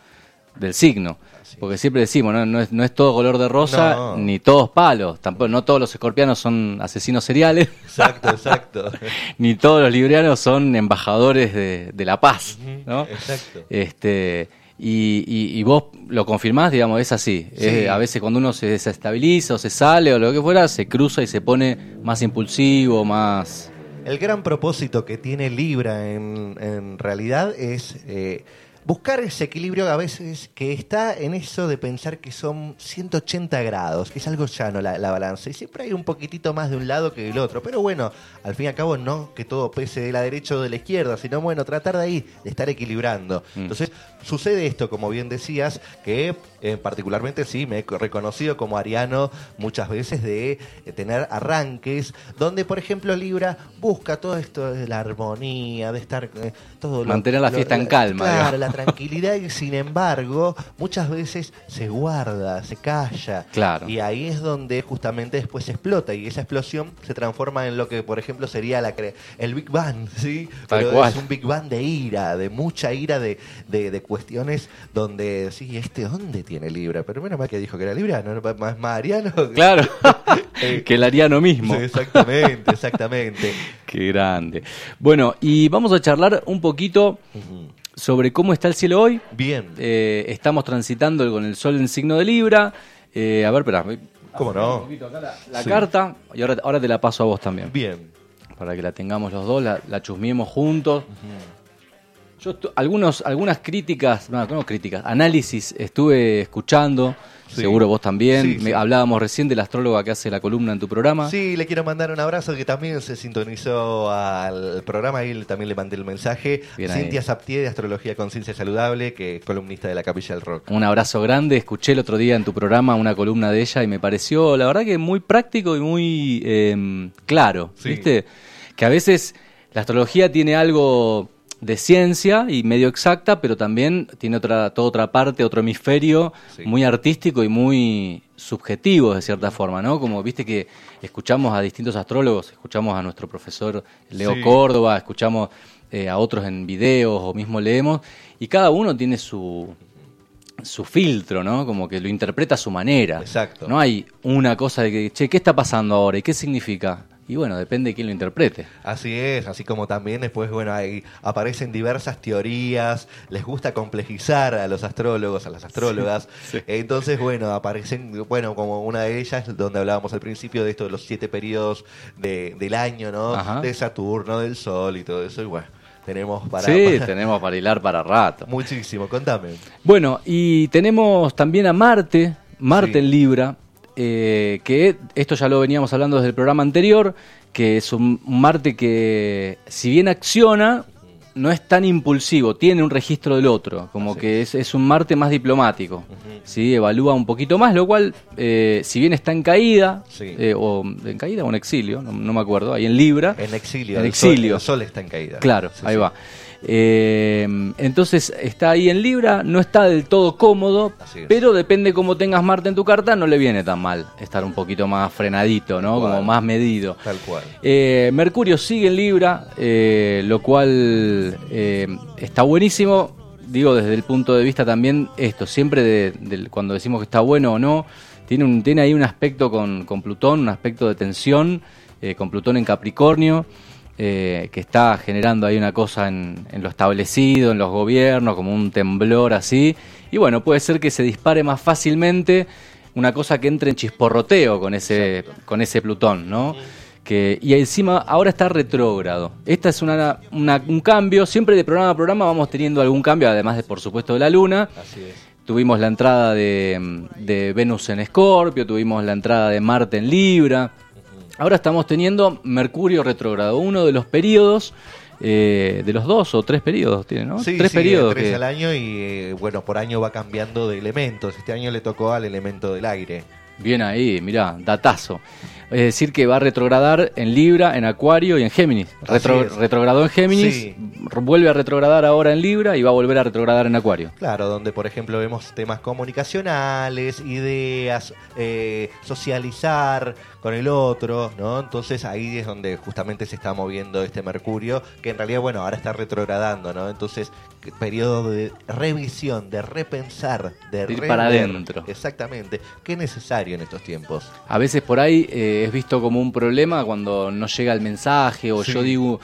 del signo. Porque siempre decimos, ¿no? No, es, no es todo color de rosa, No. ni todos palos. Tampoco, no todos los escorpianos son asesinos seriales. Exacto, exacto. ni todos los librianos son embajadores de, de la paz, ¿no? Exacto. Este, y, y- y vos lo confirmás, digamos, es así. Sí. Es- a veces cuando uno se desestabiliza o se sale o lo que fuera, se cruza y se pone más impulsivo, más... El gran propósito que tiene Libra en, en realidad es eh, buscar ese equilibrio a veces que está en eso de pensar que son 180 grados, que es algo llano la, la balanza. Y siempre hay un poquitito más de un lado que del otro. Pero bueno, al fin y al cabo no que todo pese de la derecha o de la izquierda, sino bueno, tratar de ahí, de estar equilibrando. Mm. Entonces, sucede esto, como bien decías, que eh, particularmente sí, me he reconocido como ariano muchas veces de eh, tener arranques donde, por ejemplo, Libra busca todo esto de la armonía, de estar eh, todo lo- Mantener la lo- fiesta en calma, Claro, digamos. la tranquilidad y sin embargo muchas veces se guarda, se calla. Claro. Y ahí es donde justamente después explota y esa explosión se transforma en lo que por ejemplo sería la el Big Bang, ¿sí? Tal Pero cual. es un Big Bang de ira, de mucha ira, de, de, de cuestiones donde, sí, ¿este dónde tiene Libra? Pero menos mal que dijo que era Libra, ¿no? Más Mariano. Claro, Eh, que el ariano mismo. Sí, exactamente, exactamente. Qué grande. Bueno, y vamos a charlar un poquito sobre cómo está el cielo hoy. Bien. Eh, estamos transitando con el sol en signo de Libra. Eh, a ver, espera. voy- ¿Cómo un poquito acá la, la Sí. carta y ahora, ahora te la paso a vos también. Bien. Para que la tengamos los dos, la, la chusmiemos juntos. Yo estu- algunos, algunas críticas, no, no críticas, análisis estuve escuchando, Sí. seguro vos también. Sí, Me- sí. hablábamos recién de la astróloga que hace la columna en tu programa. Sí, le quiero mandar un abrazo que también se sintonizó al programa y también le mandé el mensaje. Bien. Cintia Saptié de Astrología Conciencia Saludable, que es columnista de la Capilla del Rock. Un abrazo grande. Escuché el otro día en tu programa una columna de ella y me pareció, la verdad, que muy práctico y muy eh, claro. ¿Viste? Que a veces la astrología tiene algo de ciencia y medio exacta, pero también tiene otra, toda otra parte, otro hemisferio Sí. muy artístico y muy subjetivo de cierta forma, ¿no? Como viste que escuchamos a distintos astrólogos, escuchamos a nuestro profesor Leo Sí. Córdoba, escuchamos eh, a otros en videos o mismo leemos, y cada uno tiene su, su filtro, ¿no? Como que lo interpreta a su manera. Exacto. No hay una cosa de que, che, ¿qué está pasando ahora? ¿Y qué significa? Y bueno, depende de quién lo interprete. Así es, así como también después, bueno, ahí aparecen diversas teorías, les gusta complejizar a los astrólogos, a las astrólogas. Entonces, bueno, aparecen, bueno, como una de ellas, donde hablábamos al principio de esto de los siete periodos de- del año, ¿no? Ajá. De Saturno, del Sol y todo eso. Y bueno, tenemos para... sí, para- tenemos para hilar para rato. Muchísimo, contame. Bueno, y tenemos también a Marte, Marte Sí. en Libra, eh, que esto ya lo veníamos hablando desde el programa anterior, que es un, Marte que si bien acciona, no es tan impulsivo, tiene un registro del otro, como Así que es, es un Marte más diplomático, ¿sí? evalúa un poquito más, lo cual, eh, si bien está en caída, Sí. eh, o en caída o en exilio, no, no me acuerdo, ahí en Libra, En exilio. En el sol- exilio. el sol está en caída. Claro, Sí, ahí va. Eh, entonces está ahí en Libra, no está del todo cómodo, pero depende cómo tengas Marte en tu carta, no le viene tan mal estar un poquito más frenadito, ¿no? Como más medido. Tal cual. Eh, Mercurio sigue en Libra, eh, lo cual está buenísimo. Digo, desde el punto de vista también, esto, siempre de, cuando decimos que está bueno o no, tiene, un, tiene ahí un aspecto con, con Plutón, un aspecto de tensión, con Plutón en Capricornio, eh, que está generando ahí una cosa en, en lo establecido, en los gobiernos, como un temblor así. Y bueno, puede ser que se dispare más fácilmente una cosa que entre en chisporroteo con ese, con ese Plutón, ¿no? Que, y encima ahora está retrógrado. Esta es una, una- un cambio, siempre de programa a programa vamos teniendo algún cambio, además de por supuesto de la Luna. Así es. Tuvimos la entrada de, de Venus en Escorpio, tuvimos la entrada de Marte en Libra. Ahora estamos teniendo Mercurio retrógrado, uno de los periodos, eh, de los dos o tres periodos tiene, ¿no? Sí, tres sí, periodos. tres que- al año y eh, bueno, por año va cambiando de elementos. Este año le tocó al elemento del aire. Bien ahí, mirá, datazo. Es decir, que va a retrogradar en Libra, en Acuario y en Géminis. Retro- retrogradó en Géminis, Sí. vuelve a retrogradar ahora en Libra y va a volver a retrogradar en Acuario. Claro, donde por ejemplo vemos temas comunicacionales, ideas, eh, socializar con el otro, ¿no? Entonces ahí es donde justamente se está moviendo este Mercurio, que en realidad, bueno, ahora está retrogradando, ¿no? Entonces, periodo de revisión, de repensar, de Ir para adentro. Exactamente. Qué necesario en estos tiempos. A veces por ahí eh, es visto como un problema cuando no llega el mensaje o Sí. yo digo,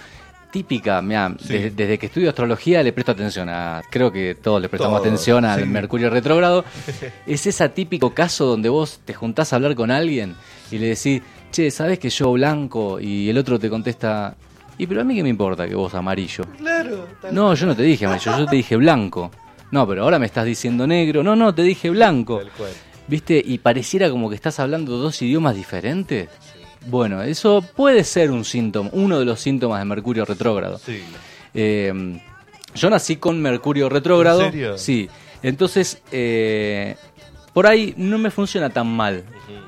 típica, mirá, Sí. desde, desde que estudio astrología le presto atención a, creo que todos le prestamos Todos, atención al sí. Mercurio retrógrado, es ese típico caso donde vos te juntás a hablar con alguien y le decís, che, ¿sabes que yo blanco? Y el otro te contesta, y pero a mí qué me importa que vos amarillo. Claro, No, yo no te dije amarillo, yo te dije blanco. No, pero ahora me estás diciendo negro. No, no, te dije blanco. Tal cual. ¿Viste? Y pareciera como que estás hablando dos idiomas diferentes. Bueno, eso puede ser un síntoma, uno de los síntomas de Mercurio retrógrado. Sí. Eh, yo nací con Mercurio retrógrado. ¿En serio? Sí. Entonces, eh, por ahí no me funciona tan mal.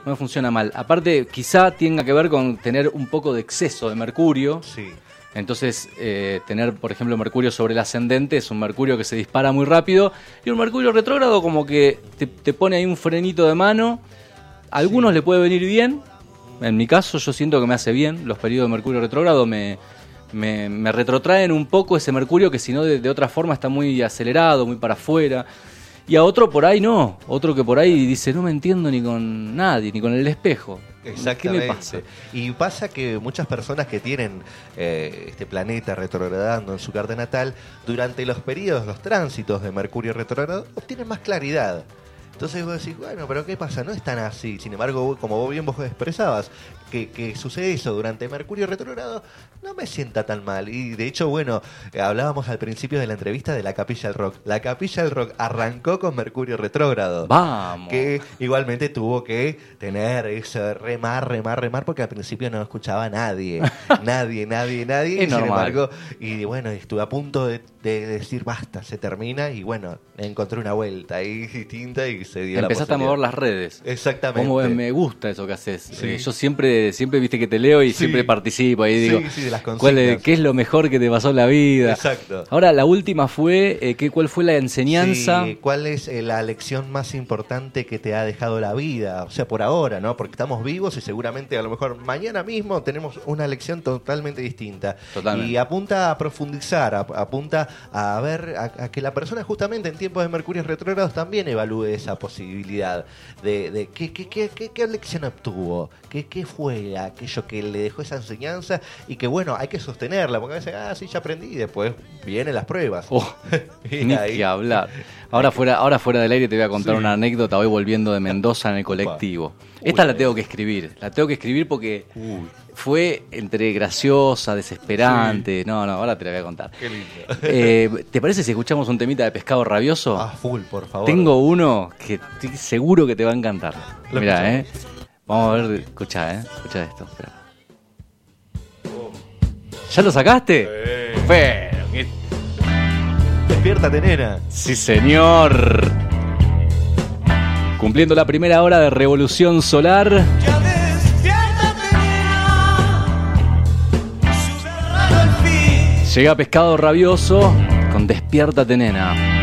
No me funciona mal. Aparte, quizá tenga que ver con tener un poco de exceso de Mercurio. Sí. Entonces, eh, tener, por ejemplo, Mercurio sobre el ascendente es un Mercurio que se dispara muy rápido y un Mercurio retrógrado como que te, te pone ahí un frenito de mano. A algunos le puede venir bien. En mi caso, yo siento que me hace bien. Los periodos de Mercurio retrógrado me, me, me retrotraen un poco ese Mercurio que si no de, de otra forma está muy acelerado, muy para afuera. Y a otro por ahí no. Otro que por ahí dice, no me entiendo ni con nadie, ni con el espejo. ¿Qué Exactamente. me pasa? Y pasa que muchas personas que tienen eh, este planeta retrogradando en su carta natal, durante los periodos, los tránsitos de Mercurio retrogrado, obtienen más claridad. Entonces vos decís, bueno, pero ¿qué pasa? No es tan así. Sin embargo, como vos bien vos expresabas, que, que sucede eso durante Mercurio retrogrado, no me sienta tan mal. Y de hecho, bueno, eh, hablábamos al principio de la entrevista de la Capilla del Rock. La Capilla del Rock arrancó con Mercurio retrógrado. Vamos. Que igualmente tuvo que tener eso, remar, remar, remar, porque al principio no escuchaba a nadie. nadie, nadie, nadie. Es y sin normal. embargo, y bueno, estuve a punto de, de decir basta, se termina, y bueno, encontré una vuelta ahí distinta y se dio Empezaste la a mover las redes. Exactamente. Como me gusta eso que haces. Sí. Eh, yo siempre, siempre viste que te leo y Sí. siempre participo ahí digo, sí, de las ¿cuál es-. ¿qué es lo mejor que te pasó en la vida? Exacto. Ahora, la última fue, eh, ¿qué, ¿cuál fue la enseñanza? ¿Cuál es eh, la lección más importante que te ha dejado la vida? O sea, por ahora, ¿no? Porque estamos vivos y seguramente a lo mejor mañana mismo tenemos una lección totalmente distinta. Totalmente. Y apunta a profundizar, a- apunta a ver, a, a que la persona justamente en tiempos de Mercurio retrógrados también evalúe esa posibilidad de, de qué, qué, qué, qué- qué lección obtuvo, qué, qué fue aquello que le dejó esa enseñanza y que bueno, hay que sostenerla, porque a veces, ah, sí, ya aprendí, y después vienen las pruebas. Oh, ni ahí- que hablar. Ahora fuera, ahora fuera del aire te voy a contar Sí. una anécdota. Voy volviendo de Mendoza en el colectivo. Esta la tengo que escribir. La tengo que escribir porque fue entre graciosa, desesperante. No, no, ahora te la voy a contar. Qué lindo. Eh, ¿Te parece si escuchamos un temita de pescado rabioso? Ah, full, por favor. Tengo uno que estoy seguro que te va a encantar. Mira, eh. Vamos a ver, escucha, eh. Escucha esto. espera. ¿Ya lo sacaste? Pero, qué Despiértate, nena. Sí, señor. Cumpliendo la primera hora de Revolución Solar. Ya despiértate, nena. Sube al radio al fin. Llega Pescado Rabioso con Despiértate, nena.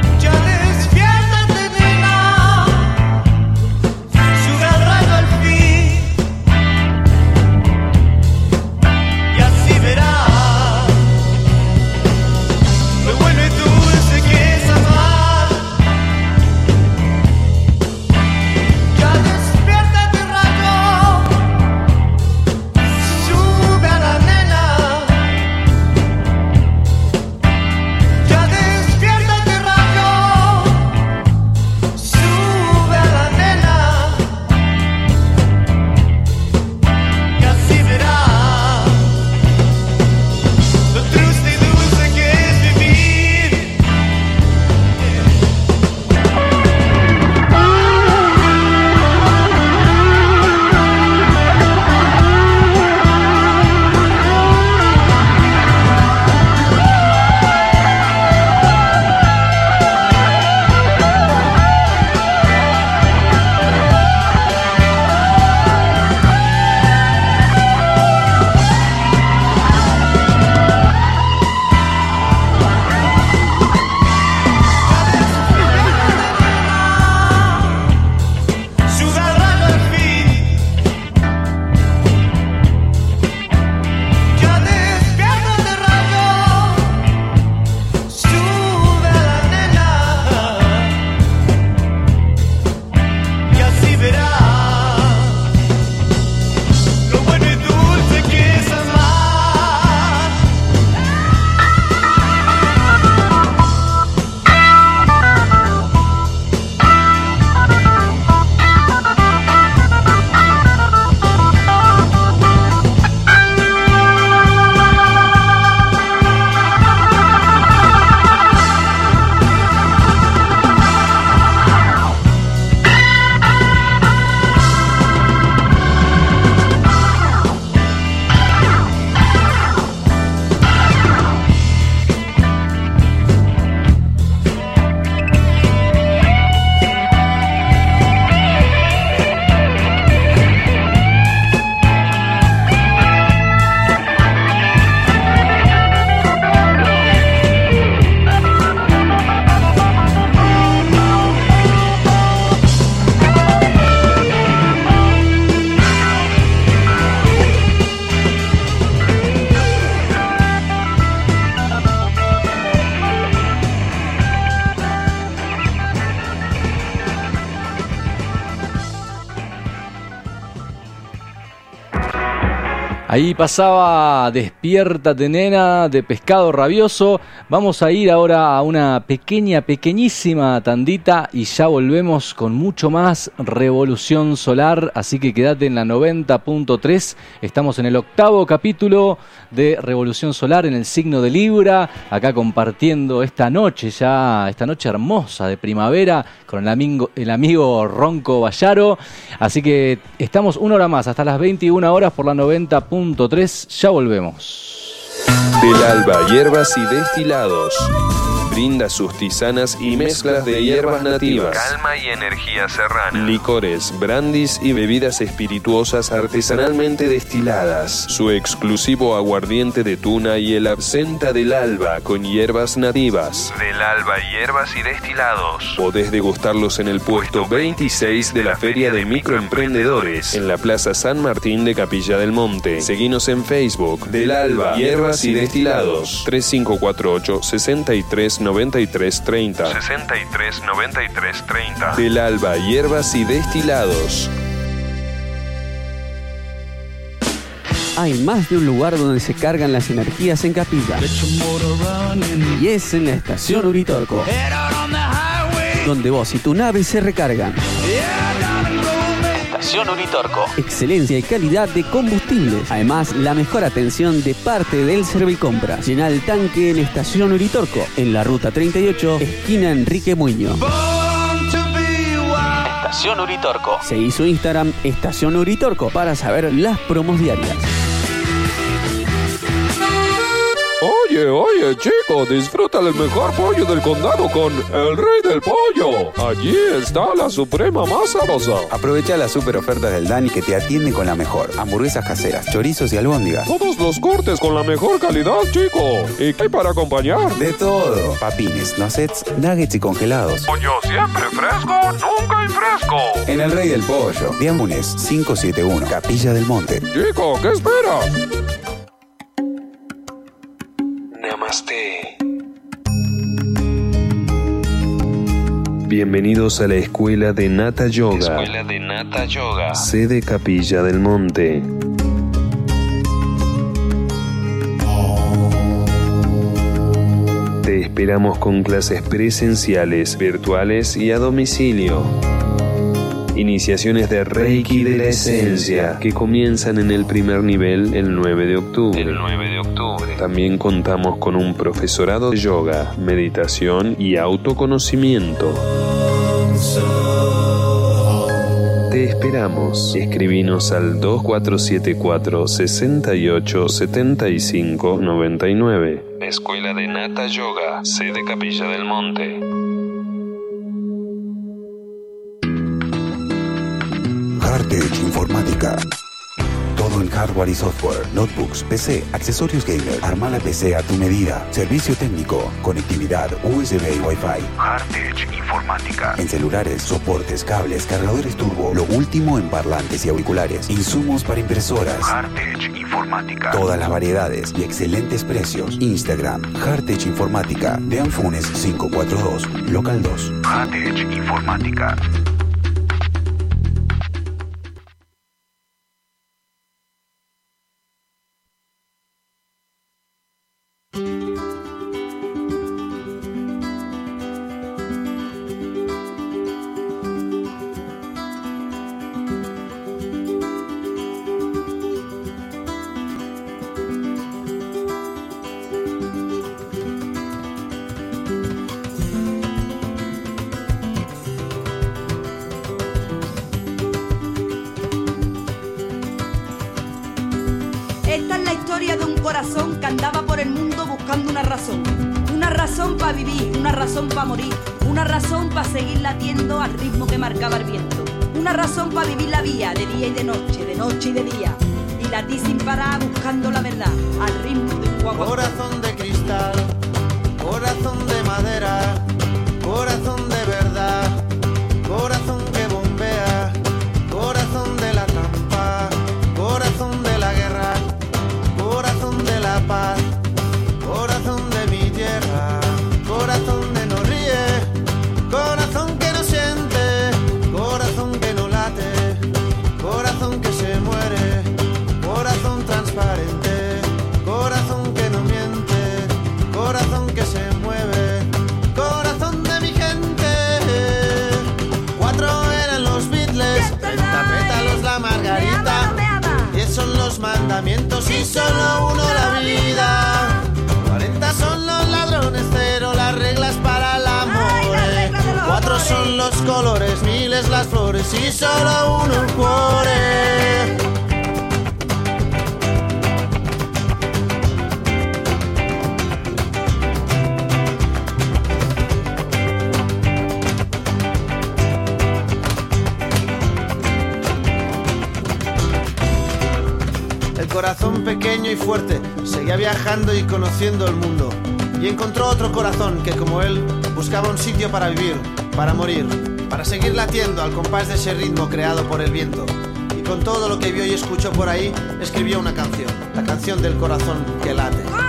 Ahí pasaba Despiértate nena de Pescado Rabioso. Vamos a ir ahora a una pequeña, pequeñísima tandita y ya volvemos con mucho más Revolución Solar. Así que quédate en la 90.3. Estamos en el octavo capítulo de Revolución Solar en el signo de Libra. Acá compartiendo esta noche ya, esta noche hermosa de primavera con el amigo, Ronco Bayaro. Así que estamos una hora más, hasta las 21 horas por la 90.3. Ya volvemos. Del alba, hierbas y destilados. Brinda sus tisanas y mezclas de hierbas nativas. Calma y energía serrana. Licores, brandis y bebidas espirituosas artesanalmente destiladas. Su exclusivo aguardiente de tuna y el absenta del alba con hierbas nativas. Del alba, hierbas y destilados. Podés degustarlos en el puesto 26 de la Feria de Microemprendedores en la Plaza San Martín de Capilla del Monte. Seguinos en Facebook. Del Alba, Hierbas y Destilados. 3548 63 93 30. 63 93 30. Del Alba, Hierbas y Destilados. Hay más de un lugar donde se cargan las energías en Capilla. Y es en la estación Uritorco. Donde vos y tu nave se recargan. Estación Uritorco. Excelencia y calidad de combustibles. Además, la mejor atención de parte del Servicompra. Llena el tanque en Estación Uritorco. En la ruta 38, esquina Enrique Muño. Estación Uritorco. Seguí su Instagram, Estación Uritorco, para saber las promos diarias. Oye, oye, chico, disfruta el mejor pollo del condado con el rey del pollo. Allí está la suprema más sabrosa. Aprovecha las super ofertas del Dani que te atiende con la mejor. Hamburguesas caseras, chorizos y albóndigas. Todos los cortes con la mejor calidad, chico. ¿Y qué hay para acompañar? De todo. Papines, nuggets, nuggets y congelados. Pollo siempre fresco, nunca infresco. En el Rey del Pollo, Diámones 571, Capilla del Monte. Chico, ¿qué esperas? Namaste. Bienvenidos a la escuela de Nata Yoga. Escuela de Nata Yoga. Sede Capilla del Monte. Te esperamos con clases presenciales, virtuales y a domicilio. Iniciaciones de Reiki de la Esencia que comienzan en el primer nivel el 9 de octubre. El 9 de octubre. También contamos con un profesorado de yoga, meditación y autoconocimiento. Te esperamos. Escribinos al 2474 68 75 99. Escuela de Nata Yoga. Sede Capilla del Monte. Hardtech Informática. Todo en hardware y software, notebooks, PC, accesorios gamer. Arma la PC a tu medida. Servicio técnico, conectividad USB y Wi-Fi. Hardtech Informática. En celulares, soportes, cables, cargadores turbo, lo último en parlantes y auriculares, insumos para impresoras. Hardtech Informática. Todas las variedades y excelentes precios. Instagram, Hardtech Informática, de Anfunes 542, Local 2. Hardtech Informática. Para seguir latiendo al ritmo que marcaba el viento. Una razón para vivir la vía de día y de noche, de noche y de día. Y latir sin parar buscando la verdad al ritmo de un guagua. Corazón de cristal, corazón de madera, corazón de y solo uno la vida. 40 son los ladrones, cero las reglas para el amor. eh. Cuatro son los colores, miles las flores y solo uno el cuore. Pequeño y fuerte seguía viajando y conociendo el mundo. Y encontró otro corazón que, como él, buscaba un sitio para vivir, para morir, para seguir latiendo al compás de ese ritmo creado por el viento. Y con todo lo que vio y escuchó por ahí, escribió una canción, la canción del corazón que late.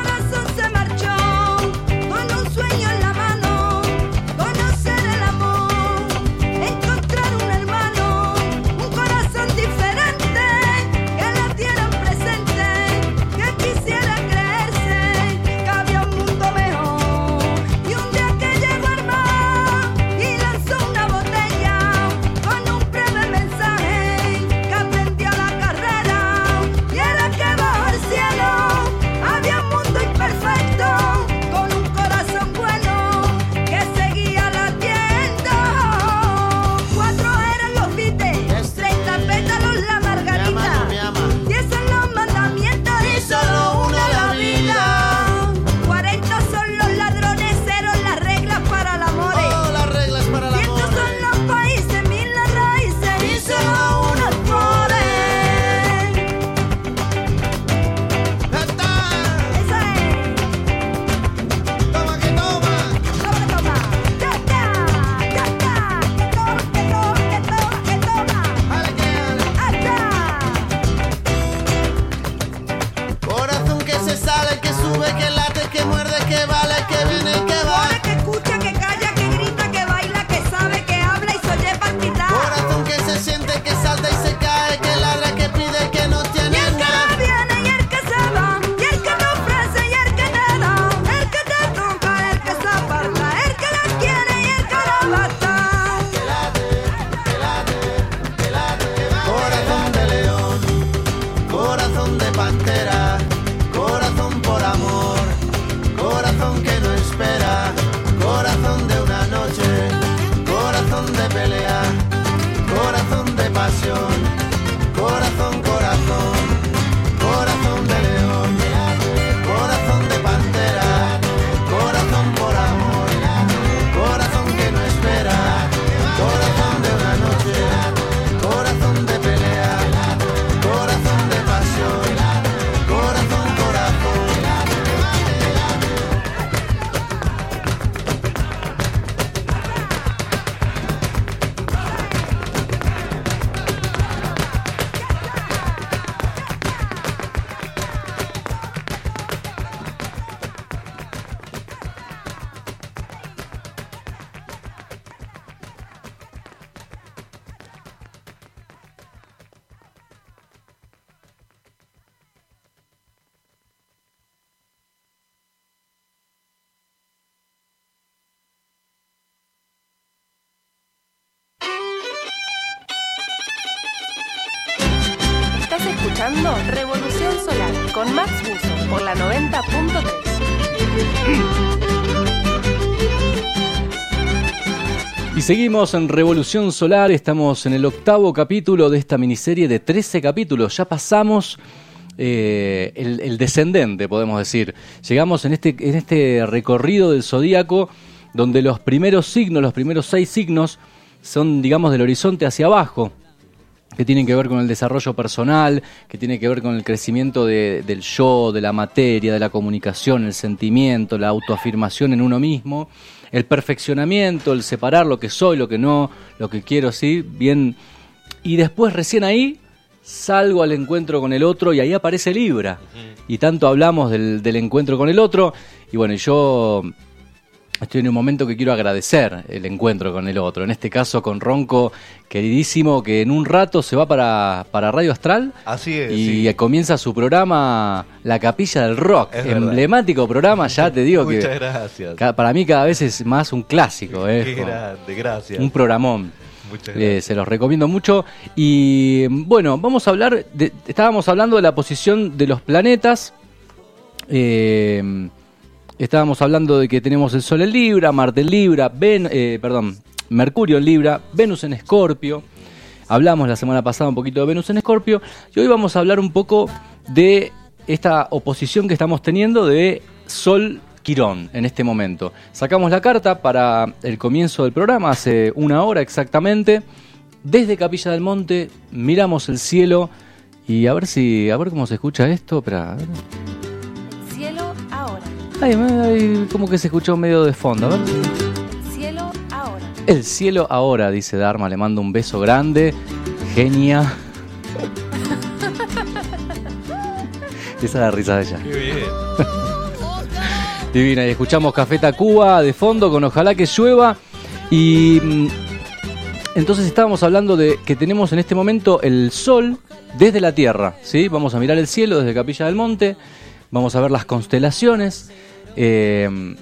Seguimos en Revolución Solar, estamos en el octavo capítulo de esta miniserie de 13 capítulos. Ya pasamos eh, el, descendente, podemos decir. Llegamos en este, en este recorrido del zodíaco donde los primeros signos, los primeros seis signos, son, digamos, del horizonte hacia abajo que tienen que ver con el desarrollo personal, que tiene que ver con el crecimiento de- del yo, de la materia, de la comunicación, el sentimiento, la autoafirmación en uno mismo, el perfeccionamiento, el separar lo que soy, lo que no, lo que quiero, sí, bien. Y después recién ahí salgo al encuentro con el otro y ahí aparece Libra. Y tanto hablamos del, del encuentro con el otro. Y bueno, yo estoy en un momento que quiero agradecer el encuentro con el otro. En este caso con Ronco, queridísimo, que en un rato se va para, para Radio Astral. Así es, Y sí. comienza su programa La Capilla del Rock. Es verdad. emblemático programa, ya te digo Muchas que gracias. ca- para mí cada vez es más un clásico. eh, Qué grande, gracias. Un programón. Muchas Eh, gracias. se los recomiendo mucho. Y bueno, vamos a hablar, de- estábamos hablando de la posición de los planetas. Eh, estábamos hablando de que tenemos el Sol en Libra, Marte en Libra, eh, perdón, Mercurio en Libra, Venus en Escorpio. Hablamos la semana pasada un poquito de Venus en Escorpio. Y hoy vamos a hablar un poco de esta oposición que estamos teniendo de Sol Quirón en este momento. Sacamos la carta para el comienzo del programa, hace una hora exactamente. Desde Capilla del Monte miramos el cielo y a ver si, a ver cómo se escucha esto. Ay, ay, como que se escuchó medio de fondo. A ver. Cielo ahora. El cielo ahora, dice Dharma, le mando un beso grande. Genia. Esa es la risa de ella. Qué bien. Divina. Y escuchamos Café Tacuba de fondo con Ojalá que llueva. Y mm, entonces estábamos hablando de que tenemos en este momento el sol desde la Tierra. ¿sí? Vamos a mirar el cielo desde Capilla del Monte. Vamos a ver las constelaciones. Eh,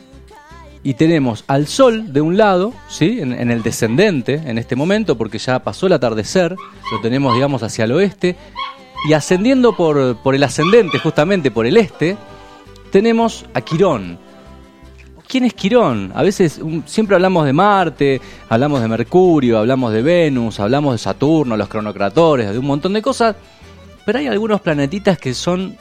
y tenemos al sol de un lado, ¿sí? En, el descendente en este momento, porque ya pasó el atardecer, lo tenemos, digamos, hacia el oeste, y ascendiendo por, por el ascendente, justamente por el este, tenemos a Quirón. ¿Quién es Quirón? A veces siempre hablamos de Marte, hablamos de Mercurio, hablamos de Venus, hablamos de Saturno, los cronocratores, de un montón de cosas, pero hay algunos planetitas que son...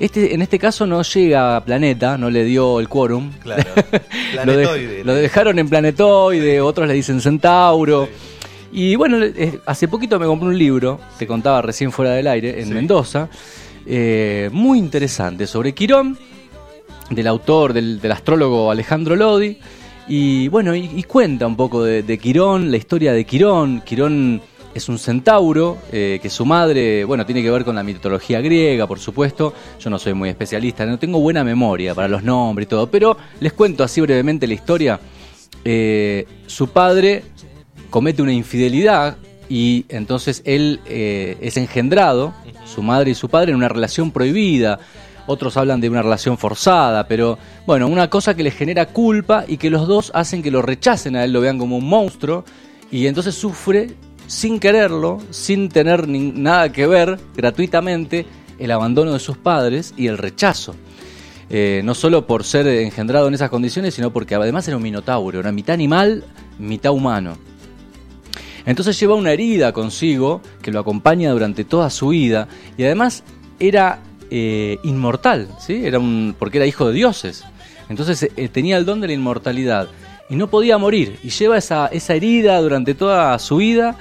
Este, en este caso no llega a planeta, no le dio el quórum. Claro. lo, de- lo dejaron en planetoide, otros le dicen centauro. Y bueno, eh, hace poquito me compré un libro, te contaba recién fuera del aire, en Sí. Mendoza, eh, muy interesante, sobre Quirón, del autor, del, del astrólogo Alejandro Lodi. Y bueno, y, y cuenta un poco de, de Quirón, la historia de Quirón. Quirón es un centauro, eh, que su madre, bueno, tiene que ver con la mitología griega, por supuesto. Yo no soy muy especialista, no tengo buena memoria para los nombres y todo, pero les cuento así brevemente la historia. Eh, su padre comete una infidelidad y entonces él eh, es engendrado, su madre y su padre, en una relación prohibida. Otros hablan de una relación forzada, pero bueno, una cosa que les genera culpa y que los dos hacen que lo rechacen a él, lo vean como un monstruo y entonces sufre sin quererlo, sin tener ni- nada que ver, gratuitamente, el abandono de sus padres y el rechazo. Eh, no solo por ser engendrado en esas condiciones, sino porque además era un minotauro, era mitad animal, mitad humano. Entonces lleva una herida consigo que lo acompaña durante toda su vida y además era eh, inmortal, ¿sí? Era porque era hijo de dioses. Entonces eh, tenía el don de la inmortalidad y no podía morir y lleva esa, esa herida durante toda su vida,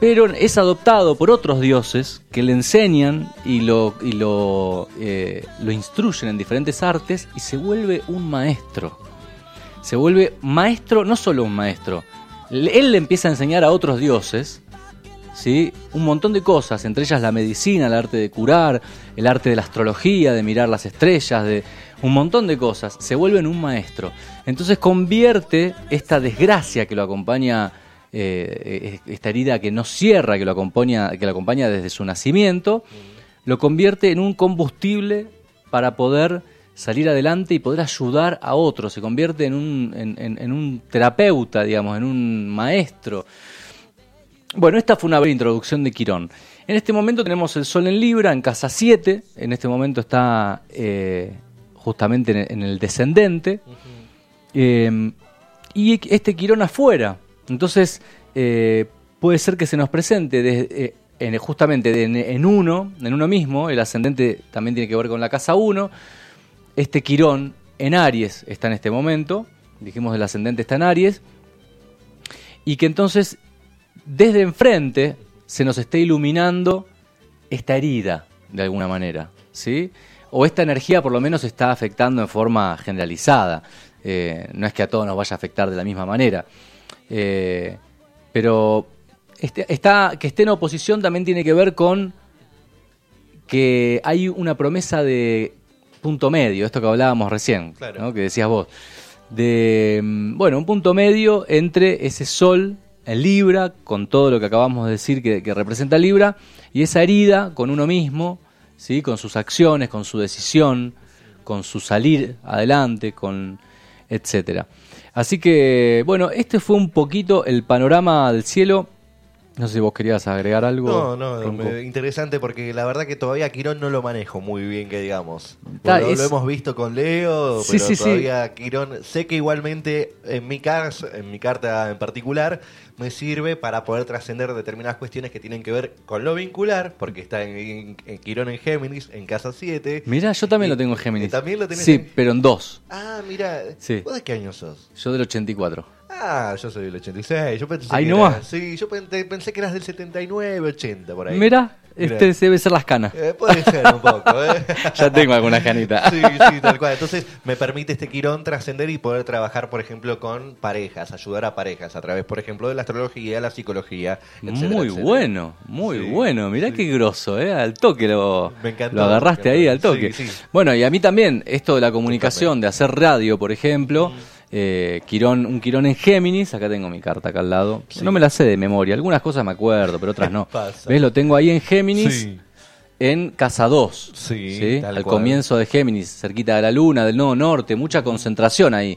pero es adoptado por otros dioses que le enseñan y lo, y lo, eh, lo instruyen en diferentes artes y se vuelve un maestro. Se vuelve maestro, no solo un maestro, él le empieza a enseñar a otros dioses, ¿sí? Un montón de cosas, entre ellas la medicina, el arte de curar, el arte de la astrología, de mirar las estrellas, de un montón de cosas. Se vuelve en un maestro. Entonces convierte esta desgracia que lo acompaña, eh, esta herida que no cierra, que lo acompaña, que lo acompaña desde su nacimiento, lo convierte en un combustible para poder salir adelante y poder ayudar a otros. Se convierte en un, en- un terapeuta, digamos, en un maestro. Bueno, esta fue una breve introducción de Quirón. En este momento tenemos el Sol en Libra, en casa 7. En este momento está eh, justamente en, el descendente. Eh, y este Quirón afuera. Entonces, eh, puede ser que se nos presente desde, eh, en- justamente de- en, en uno, en uno mismo. El ascendente también tiene que ver con la casa 1. Este Quirón en Aries está en este momento. Dijimos el ascendente está en Aries. Y que entonces desde enfrente se nos esté iluminando esta herida, de alguna manera, ¿sí? O esta energía por lo menos está afectando en forma generalizada. Eh, no es que a todos nos vaya a afectar de la misma manera. Eh, pero este- está, que esté en oposición también tiene que ver con que hay una promesa de punto medio, esto que hablábamos recién, Claro. ¿no? que decías vos, de, mm, bueno, un punto medio entre ese sol en Libra, con todo lo que acabamos de decir que, que representa Libra, y esa herida con uno mismo, ¿sí? con sus acciones, con su decisión, con su salir adelante, con etcétera. Así que, bueno, este fue un poquito el panorama del cielo. No sé si vos querías agregar algo. No, no, Ronco. me- interesante porque la verdad que todavía Quirón no lo manejo muy bien, que digamos. Ta, lo, es- lo hemos visto con Leo, Sí, pero sí, sí. todavía Quirón, sé que igualmente en mi en mi carta en particular, me sirve para poder trascender determinadas cuestiones que tienen que ver con lo vincular, porque está en, en- en Quirón en Géminis, en casa 7. Mirá, yo también lo tengo en Géminis. ¿También lo tenés Sí, pero en dos. Ah, mira. ¿vos de qué año sos? Yo del 84. Ah, yo soy del 86. Yo pensé Ahí que no era-. Sí, yo pen- pensé que eras del 79, 80 por ahí. Mira, Mirá. este debe ser las canas. Eh, puede ser un poco, ¿eh? ya tengo algunas canitas. Sí, sí, tal cual. Entonces me permite este quirón trascender y poder trabajar, por ejemplo, con parejas, ayudar a parejas a través, por ejemplo, de la astrología, la psicología, etcétera, Muy etcétera. bueno, muy Sí, bueno. Mirá qué grosso, ¿eh? Al toque lo, Me encantó, lo agarraste me ahí al toque. Sí, sí. Bueno, y a mí también, esto de la comunicación, de hacer radio, por ejemplo, eh, Quirón, un Quirón en Géminis, acá tengo mi carta acá al lado. No me la sé de memoria, algunas cosas me acuerdo, pero otras no. Pasa. ¿Ves? Lo tengo ahí en Géminis. Sí. En casa 2, Sí, al cual. comienzo de Géminis, cerquita de la luna, del nodo norte, mucha concentración ahí.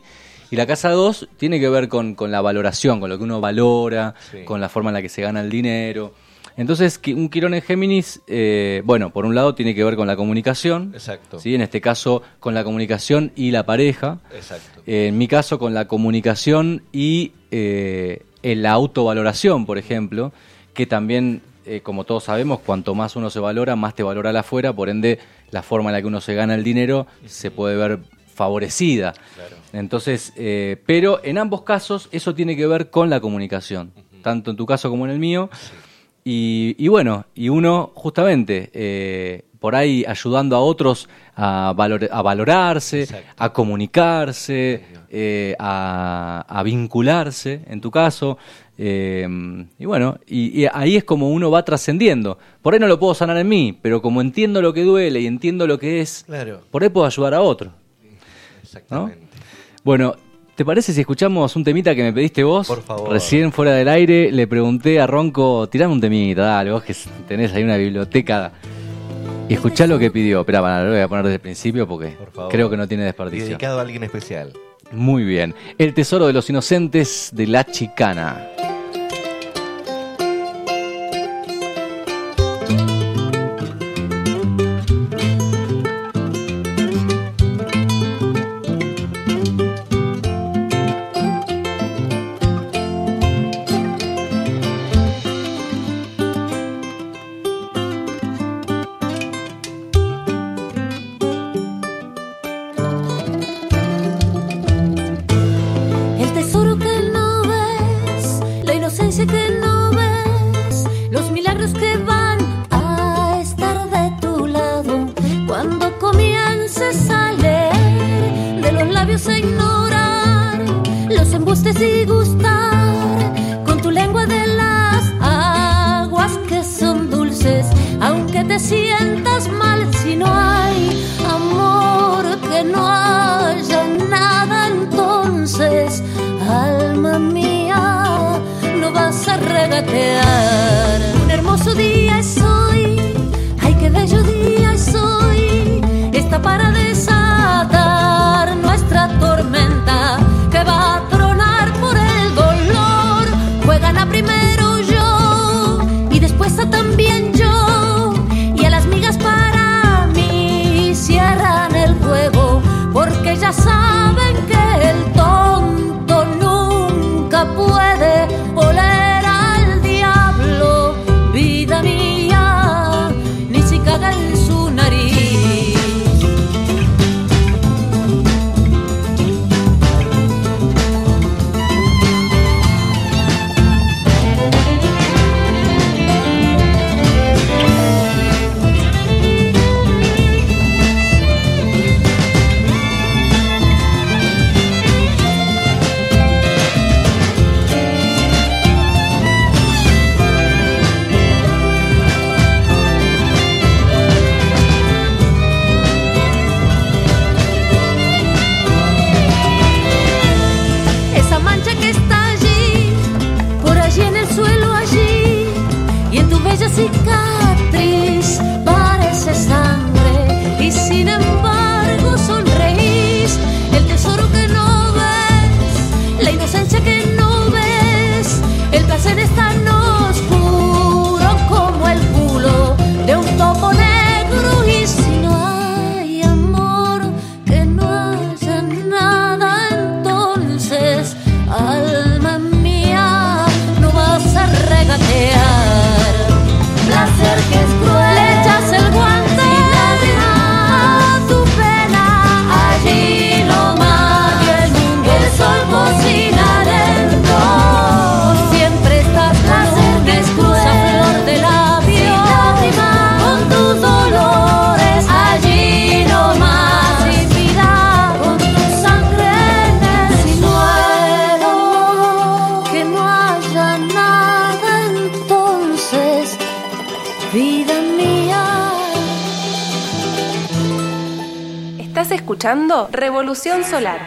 Y la casa 2 tiene que ver con, con la valoración, con lo que uno valora, con la forma en la que se gana el dinero. Entonces, un Quirón en Géminis, eh, bueno, por un lado tiene que ver con la comunicación, Exacto. ¿sí? en este caso con la comunicación y la pareja. Exacto. Eh, en mi caso, con la comunicación y eh, la autovaloración, por ejemplo, que también, eh, como todos sabemos, cuanto más uno se valora, más te valora la afuera, por ende, la forma en la que uno se gana el dinero se puede ver favorecida. Entonces, eh, pero en ambos casos eso tiene que ver con la comunicación, tanto en tu caso como en el mío. Y, y bueno, y uno justamente eh, por ahí ayudando a otros a, valor- a valorarse, a comunicarse, eh, a, a vincularse, en tu caso. eh, y bueno, y, y ahí es como uno va trascendiendo. Por ahí no lo puedo sanar en mí, pero como entiendo lo que duele y entiendo lo que es, Claro. por ahí puedo ayudar a otro. Exactamente. Bueno, ¿te parece si escuchamos un temita que me pediste vos? Por favor. Recién fuera del aire le pregunté a Ronco, tirame un temita, dale, vos que tenés ahí una biblioteca. Y escuchá lo que pidió. Espera, lo voy a poner desde el principio porque creo que no tiene desperdicio. dedicado a alguien especial. Muy bien. El tesoro de los inocentes de la chicana.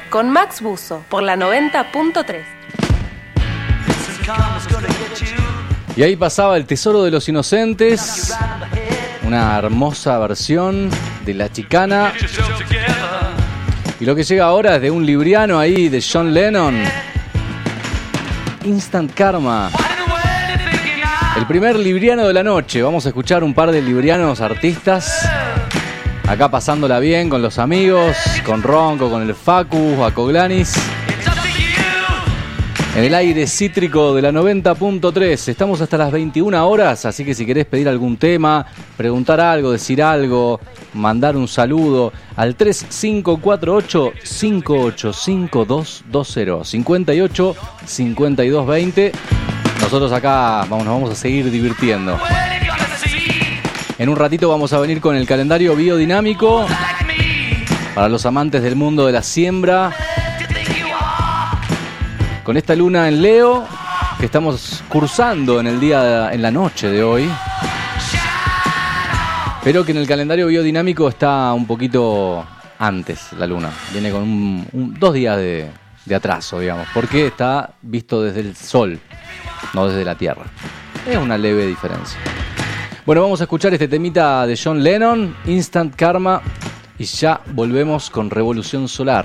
Con Max Buzo por la 90.3. Y ahí pasaba El Tesoro de los Inocentes, una hermosa versión de La Chicana. Y lo que llega ahora es de un libriano ahí de John Lennon. Instant Karma. El primer libriano de la noche. Vamos a escuchar un par de librianos artistas. Acá pasándola bien con los amigos, con Ronco, con el Facu, Acoglanis. En el aire cítrico de la 90.3. Estamos hasta las 21 horas, así que si querés pedir algún tema, preguntar algo, decir algo, mandar un saludo al 3548 585220 58 5220. Nosotros acá vamos, nos vamos a seguir divirtiendo. En un ratito vamos a venir con el calendario biodinámico para los amantes del mundo de la siembra. Con esta luna en Leo que estamos cursando en el día en la noche de hoy. Pero que en el calendario biodinámico está un poquito antes la luna. Viene con un- dos días de, de atraso, digamos. Porque está visto desde el sol, no desde la Tierra. Es una leve diferencia. Bueno, vamos a escuchar este temita de John Lennon, Instant Karma, y ya volvemos con Revolución Solar.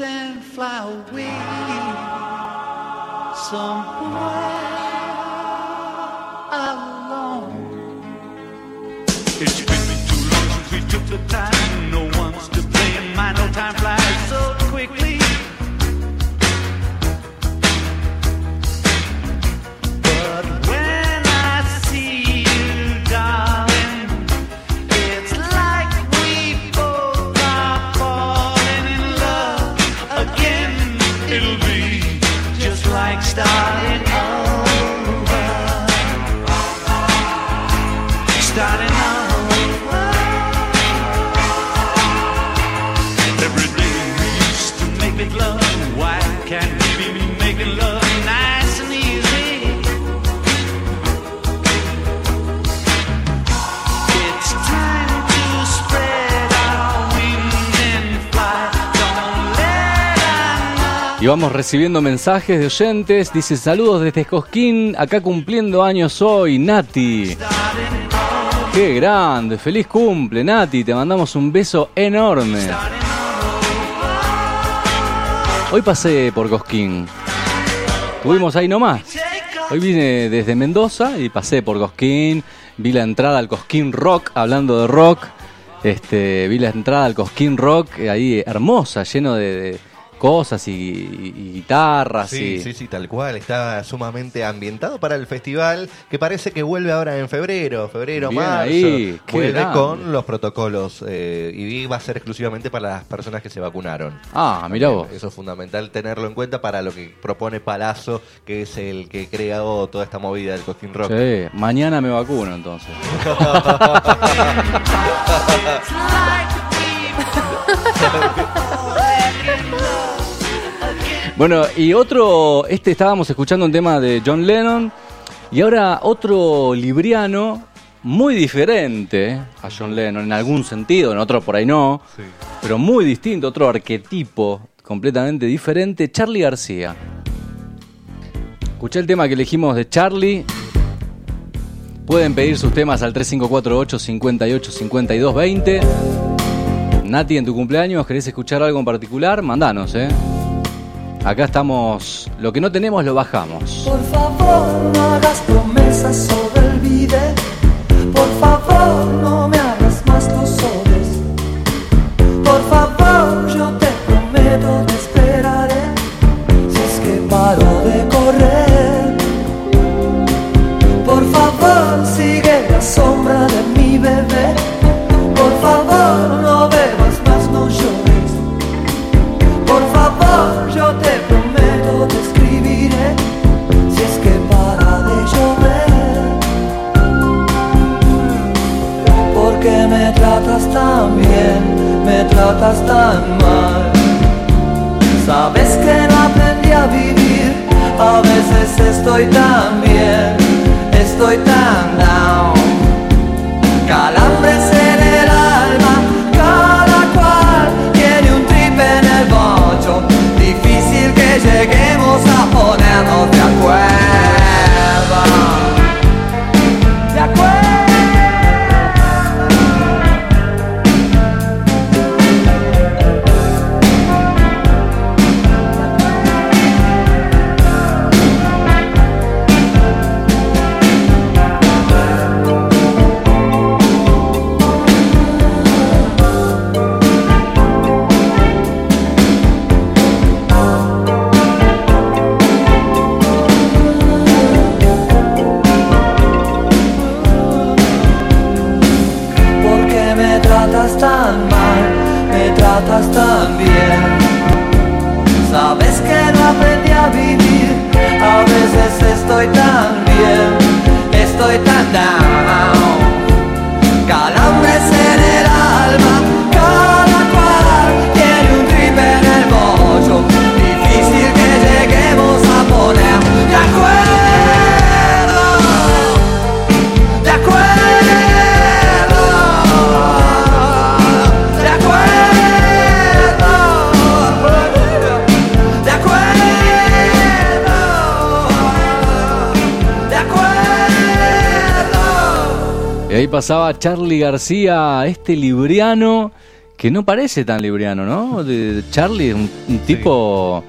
and fly away somewhere alone. It's been too long since we took the time. Y vamos recibiendo mensajes de oyentes. Dice saludos desde Cosquín, acá cumpliendo años hoy, Nati. Qué grande, feliz cumple, Nati. Te mandamos un beso enorme. Hoy pasé por Cosquín. Estuvimos ahí nomás. Hoy vine desde Mendoza y pasé por Cosquín, vi la entrada al Cosquín Rock, hablando de rock. Este, vi la entrada al Cosquín Rock ahí hermosa, lleno de, de cosas y, y- y guitarras. Sí, y... sí, sí, tal cual. Está sumamente ambientado para el festival que parece que vuelve ahora en febrero, febrero, Bien marzo. ahí, vuelve grande. con los protocolos eh, y va a ser exclusivamente para las personas que se vacunaron. Ah, mirá vos. Eso es fundamental tenerlo en cuenta para lo que propone Palazzo, que es el que creó toda esta movida del Cosquín Rock. Sí, mañana me vacuno entonces. Bueno, y otro, este estábamos escuchando un tema de John Lennon y ahora otro libriano muy diferente a John Lennon en algún sentido, en otro por ahí no, pero muy distinto, otro arquetipo completamente diferente, Charlie García. Escuché el tema que elegimos de Charlie. Pueden pedir sus temas al 3548 58 52 20. Nati, en tu cumpleaños, ¿querés escuchar algo en particular? Mandanos, ¿eh? Acá estamos. Lo que no tenemos lo bajamos. Por favor, no hagas promesas sobre el vide. Por favor, no me tratas tan bien, me tratas tan mal. Sabes que no aprendí a vivir, a veces estoy tan bien, estoy tan down. Calambres en el alma, cada cual tiene un trip en el bocho. Difícil que lleguemos a ponernos de acuerdo. Pasaba Charlie García, este libriano que no parece tan libriano, ¿no? De- Charlie es un, un tipo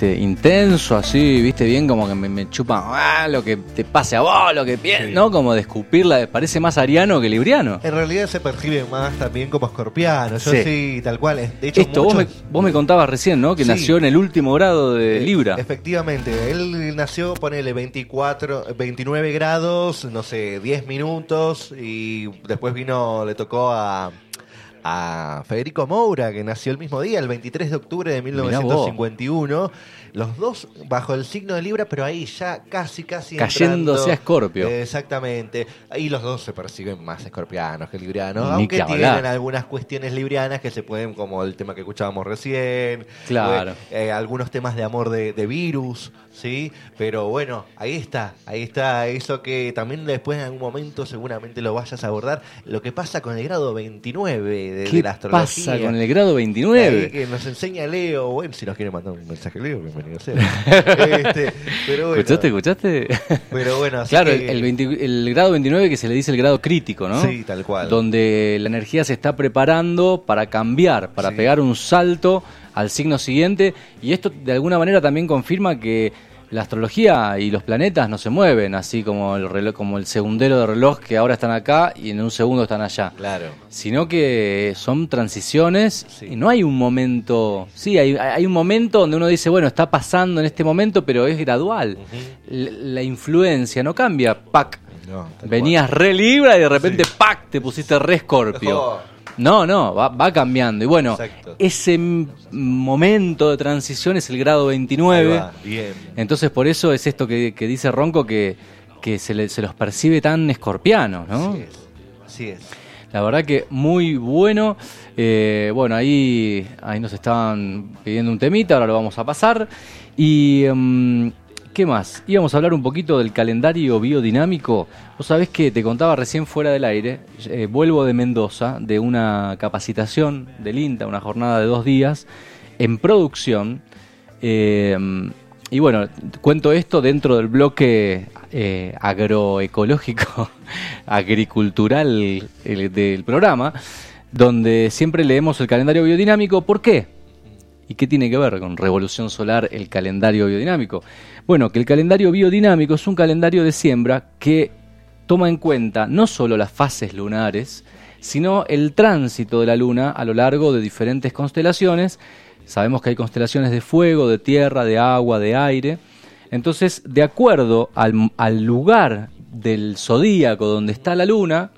este intenso, así, viste, bien como que me, me chupa ah, lo que te pase a vos, lo que piensas, ¿no? Como de escupirla, parece más ariano que libriano. En realidad se percibe más también como escorpiano, yo Sí. sí, tal cual. De hecho, Esto, vos me, muchos- vos me contabas recién, ¿no? Que Sí. nació en el último grado de Libra. Efectivamente, él nació, ponele 24, 29 grados, no sé, 10 minutos y después vino, le tocó a, a Federico Moura, que nació el mismo día, el 23 de octubre de Mirá vos. 1951. Los dos bajo el signo de Libra, pero ahí ya casi, casi Cayéndose entrando. a Escorpio. Exactamente. Ahí los dos se perciben más escorpianos que librianos, Ni aunque que tienen algunas cuestiones librianas que se pueden, como el tema que escuchábamos recién, Claro. eh, algunos temas de amor de, de virus, ¿sí? Pero bueno, ahí está, ahí está eso que también después en algún momento seguramente lo vayas a abordar, lo que pasa con el grado 29 de, de ¿Qué la astrología. pasa con el grado 29? Ahí que nos enseña Leo, bueno, si nos quiere mandar un mensaje Leo, bienvenido sea. Este, pero bueno, ¿Escuchaste? ¿Escuchaste? Pero bueno, así claro, que- el, el 20 el grado 29 que se le dice el grado crítico, ¿no? Sí, tal cual. Donde la energía se está preparando para cambiar, para Sí. pegar un salto al signo siguiente. Y esto de alguna manera también confirma que la astrología y los planetas no se mueven así como el reloj, como el segundero de reloj que ahora están acá y en un segundo están allá. Claro. Sino que son transiciones y no hay un momento. Sí, hay, hay un momento donde uno dice, bueno, está pasando en este momento, pero es gradual. La influencia no cambia, pac. No, Venías re Libra y de repente, pac, te pusiste re Escorpio. No, no, va, va cambiando. Y bueno, Exacto. ese momento de transición es el grado 29. Ahí va, bien. Entonces, por eso es esto que, que dice Ronco, que, que se, le- se los percibe tan escorpianos, ¿no? Así es. Así es. La verdad que muy bueno. Eh, bueno, ahí, ahí nos estaban pidiendo un temita, ahora lo vamos a pasar. Y, mm, ¿qué más? Íbamos a hablar un poquito del calendario biodinámico. Vos sabés que te contaba recién fuera del aire, eh, vuelvo de Mendoza, de una capacitación del INTA, una jornada de dos días, en producción. Eh, y bueno, cuento esto dentro del bloque eh, agroecológico, agricultural del programa, donde siempre leemos el calendario biodinámico. ¿Por qué? ¿Y qué tiene que ver con Revolución Solar el calendario biodinámico? Bueno, que el calendario biodinámico es un calendario de siembra que toma en cuenta no solo las fases lunares, sino el tránsito de la luna a lo largo de diferentes constelaciones. Sabemos que hay constelaciones de fuego, de tierra, de agua, de aire. Entonces, de acuerdo al, lugar del zodíaco donde está la luna,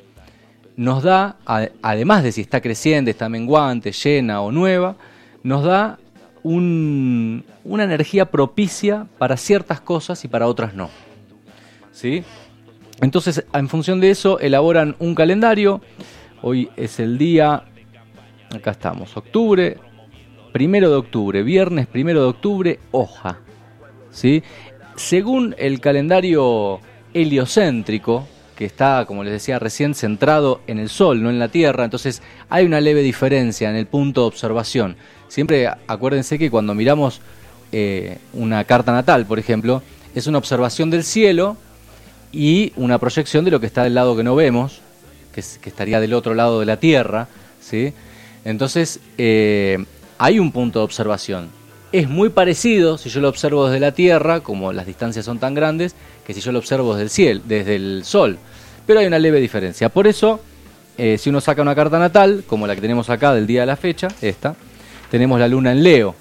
nos da, además de si está creciente, está menguante, llena o nueva, nos da un- una energía propicia para ciertas cosas y para otras no. ¿Sí? Entonces, en función de eso, elaboran un calendario. Hoy es el día, acá estamos, octubre, primero de octubre, viernes primero de octubre, hoja. ¿Sí? Según el calendario heliocéntrico, que está, como les decía recién, centrado en el Sol, no en la Tierra, entonces hay una leve diferencia en el punto de observación. Siempre acuérdense que cuando miramos eh, una carta natal, por ejemplo, es una observación del cielo y una proyección de lo que está del lado que no vemos, que, es- que estaría del otro lado de la Tierra, ¿sí? Entonces, eh, hay un punto de observación. Es muy parecido si yo lo observo desde la Tierra, como las distancias son tan grandes, que si yo lo observo desde el cielo, desde el Sol. Pero hay una leve diferencia. Por eso, eh, si uno saca una carta natal, como la que tenemos acá del día de la fecha, esta, tenemos la luna en Leo.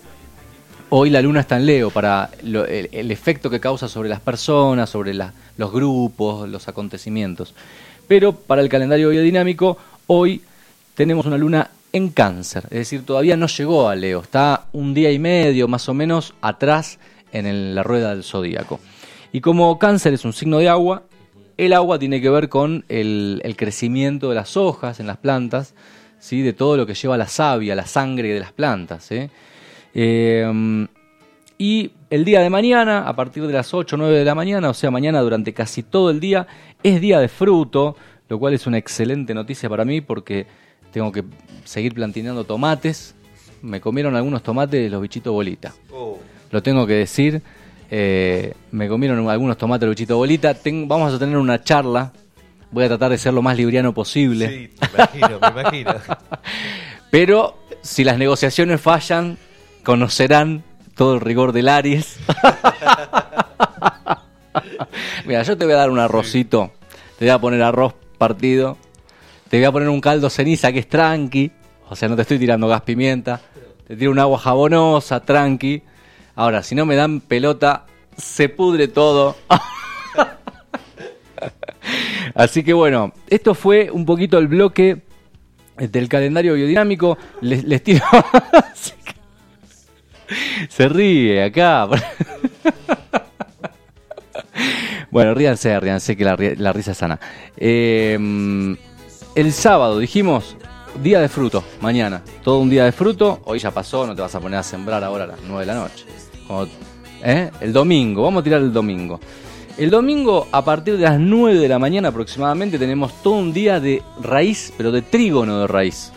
Hoy la luna está en Leo para el, efecto que causa sobre las personas, sobre los grupos, los acontecimientos. Pero para el calendario biodinámico, hoy tenemos una luna en cáncer, es decir, todavía no llegó a Leo, está un día y medio más o menos atrás en la rueda del zodíaco. Y como cáncer es un signo de agua, el agua tiene que ver con el crecimiento de las hojas en las plantas, ¿sí? de todo lo que lleva la savia, la sangre de las plantas. ¿sí? Eh, y el día de mañana, a partir de las 8 o 9 de la mañana, o sea, mañana durante casi todo el día, es día de fruto, lo cual es una excelente noticia para mí porque tengo que seguir plantineando tomates. Me comieron algunos tomates los bichitos bolita. Lo tengo que decir. eh, me comieron algunos tomates los bichitos bolita. Ten- vamos a tener una charla. Voy a tratar de ser lo más libriano posible. Sí, me imagino, me imagino. Pero si las negociaciones fallan, conocerán todo el rigor del Aries. Mira, yo te voy a dar un arrocito. Te voy a poner arroz partido. Te voy a poner un caldo ceniza que es tranqui. O sea, no te estoy tirando gas pimienta. Te tiro un agua jabonosa, tranqui. Ahora, si no me dan pelota, se pudre todo. Así que bueno, esto fue un poquito el bloque del calendario biodinámico. Les, tiro. Se ríe acá. bueno, ríanse, ríanse que la, ri- la risa es sana. Eh, el sábado dijimos día de fruto, mañana. Todo un día de fruto. Hoy ya pasó, no te vas a poner a sembrar ahora a las 9 de la noche. ¿eh? El domingo, vamos a tirar el domingo. El domingo, a partir de las 9 de la mañana aproximadamente, tenemos todo un día de raíz, pero de trígono de raíz.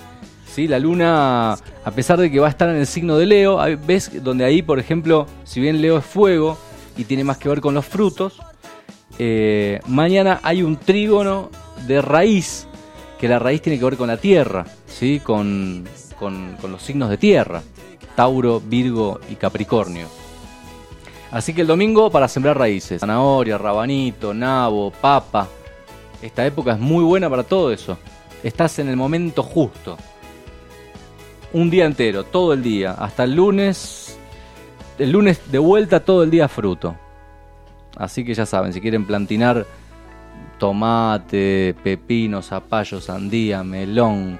¿Sí? La luna, a pesar de que va a estar en el signo de Leo, ves donde ahí, por ejemplo, si bien Leo es fuego y tiene más que ver con los frutos, eh, mañana hay un trígono de raíz, que la raíz tiene que ver con la tierra, ¿sí? con, con- con los signos de tierra, Tauro, Virgo y Capricornio. Así que el domingo para sembrar raíces. Zanahoria, rabanito, nabo, papa. Esta época es muy buena para todo eso. Estás en el momento justo. Un día entero, todo el día. Hasta el lunes. El lunes de vuelta todo el día fruto. Así que ya saben, si quieren plantinar tomate, pepino, zapallo, sandía, melón,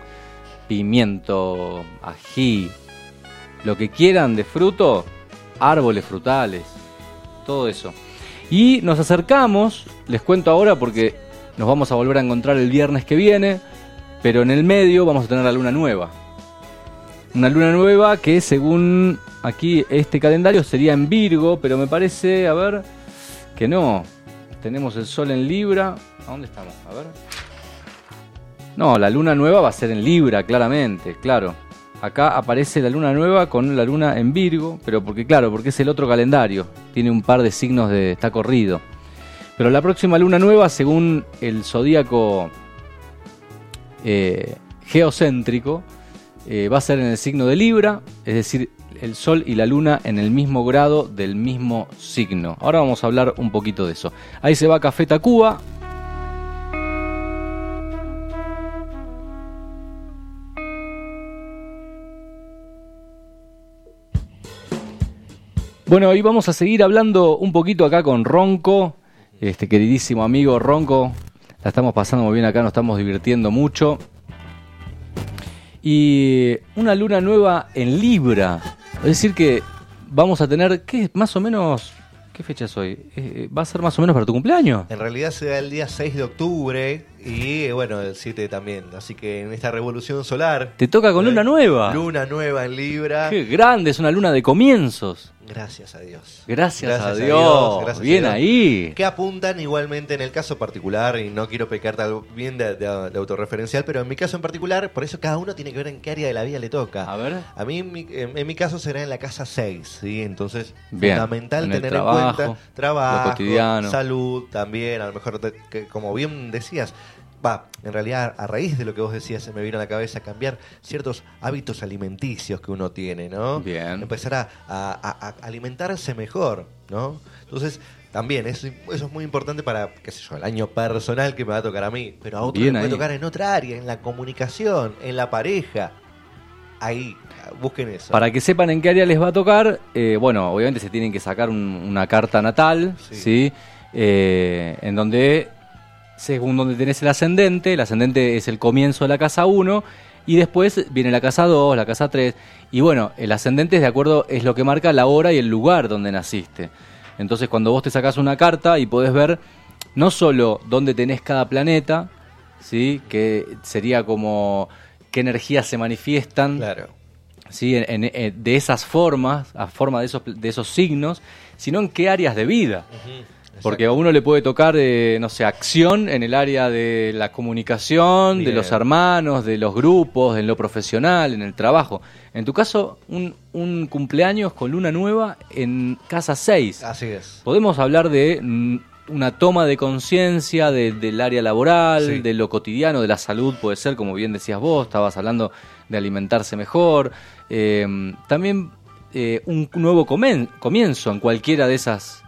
pimiento, ají, lo que quieran de fruto, árboles frutales, todo eso. Y nos acercamos, les cuento ahora porque nos vamos a volver a encontrar el viernes que viene, pero en el medio vamos a tener la luna nueva. Una luna nueva que según aquí este calendario sería en Virgo, pero me parece, a ver, que no. Tenemos el sol en Libra. ¿A dónde estamos? A ver. No, la luna nueva va a ser en Libra, claramente, claro. Acá aparece la luna nueva con la luna en Virgo, pero porque claro, porque es el otro calendario. Tiene un par de signos de está corrido. Pero la próxima luna nueva, según el zodíaco eh, geocéntrico, eh, va a ser en el signo de Libra, es decir, el Sol y la Luna en el mismo grado del mismo signo. Ahora vamos a hablar un poquito de eso. Ahí se va Café Tacuba. Bueno, hoy vamos a seguir hablando un poquito acá con Ronco, este queridísimo amigo Ronco. La estamos pasando muy bien acá, nos estamos divirtiendo mucho. Y una luna nueva en Libra. Es decir que vamos a tener, ¿qué? Más o menos, ¿qué fecha es hoy? Eh, ¿Va a ser más o menos para tu cumpleaños? En realidad se da el día 6 de octubre y eh, bueno, el 7 también. Así que en esta revolución solar. Te toca con luna nueva. Luna nueva en Libra. Qué grande, es una luna de comienzos. Gracias a Dios. Gracias, a Dios. gracias a Bien Dios. ahí. Que apuntan igualmente en el caso particular, y no quiero pecar bien de, de- de autorreferencial, pero en mi caso en particular, por eso cada uno tiene que ver en qué área de la vida le toca. A ver. A mí, en mi, en- en mi caso, será en la casa 6, ¿sí? Entonces, Bien. fundamental En tener trabajo, en cuenta trabajo, salud también, a lo mejor, te- que, como bien decías, va, en realidad, a raíz de lo que vos decías, se me vino a la cabeza cambiar ciertos hábitos alimenticios que uno tiene, ¿no? Bien. Empezar a, a- a- a alimentarse mejor, ¿no? Entonces, también, eso, eso es muy importante para, qué sé yo, el año personal que me va a tocar a mí, pero a otro Bien le puede ahí. tocar en otra área, en la comunicación, en la pareja. Ahí, busquen eso. Para que sepan en qué área les va a tocar, eh, bueno, obviamente se tienen que sacar un- una carta natal, ¿sí? Eh, en donde, según donde tenés el ascendente, el ascendente es el comienzo de la casa 1, y después viene la casa 2, la casa 3, y bueno, el ascendente es de acuerdo, es lo que marca la hora y el lugar donde naciste. Entonces, cuando vos te sacás una carta y podés ver no solo dónde tenés cada planeta, ¿sí? que sería como qué energías se manifiestan Claro. ¿sí? en- en- en- de esas formas, a forma de esos, de esos signos, sino en qué áreas de vida. Porque a uno le puede tocar, eh, no sé, acción en el área de la comunicación, de los hermanos, de los grupos, en lo profesional, en el trabajo. En tu caso, un, un cumpleaños con luna nueva en casa 6. Así es. Podemos hablar de mm, una toma de conciencia de- del área laboral, Sí. de lo cotidiano, de la salud, puede ser, como bien decías vos, estabas hablando de alimentarse mejor. Eh, también eh, un nuevo comen- comienzo en cualquiera de esas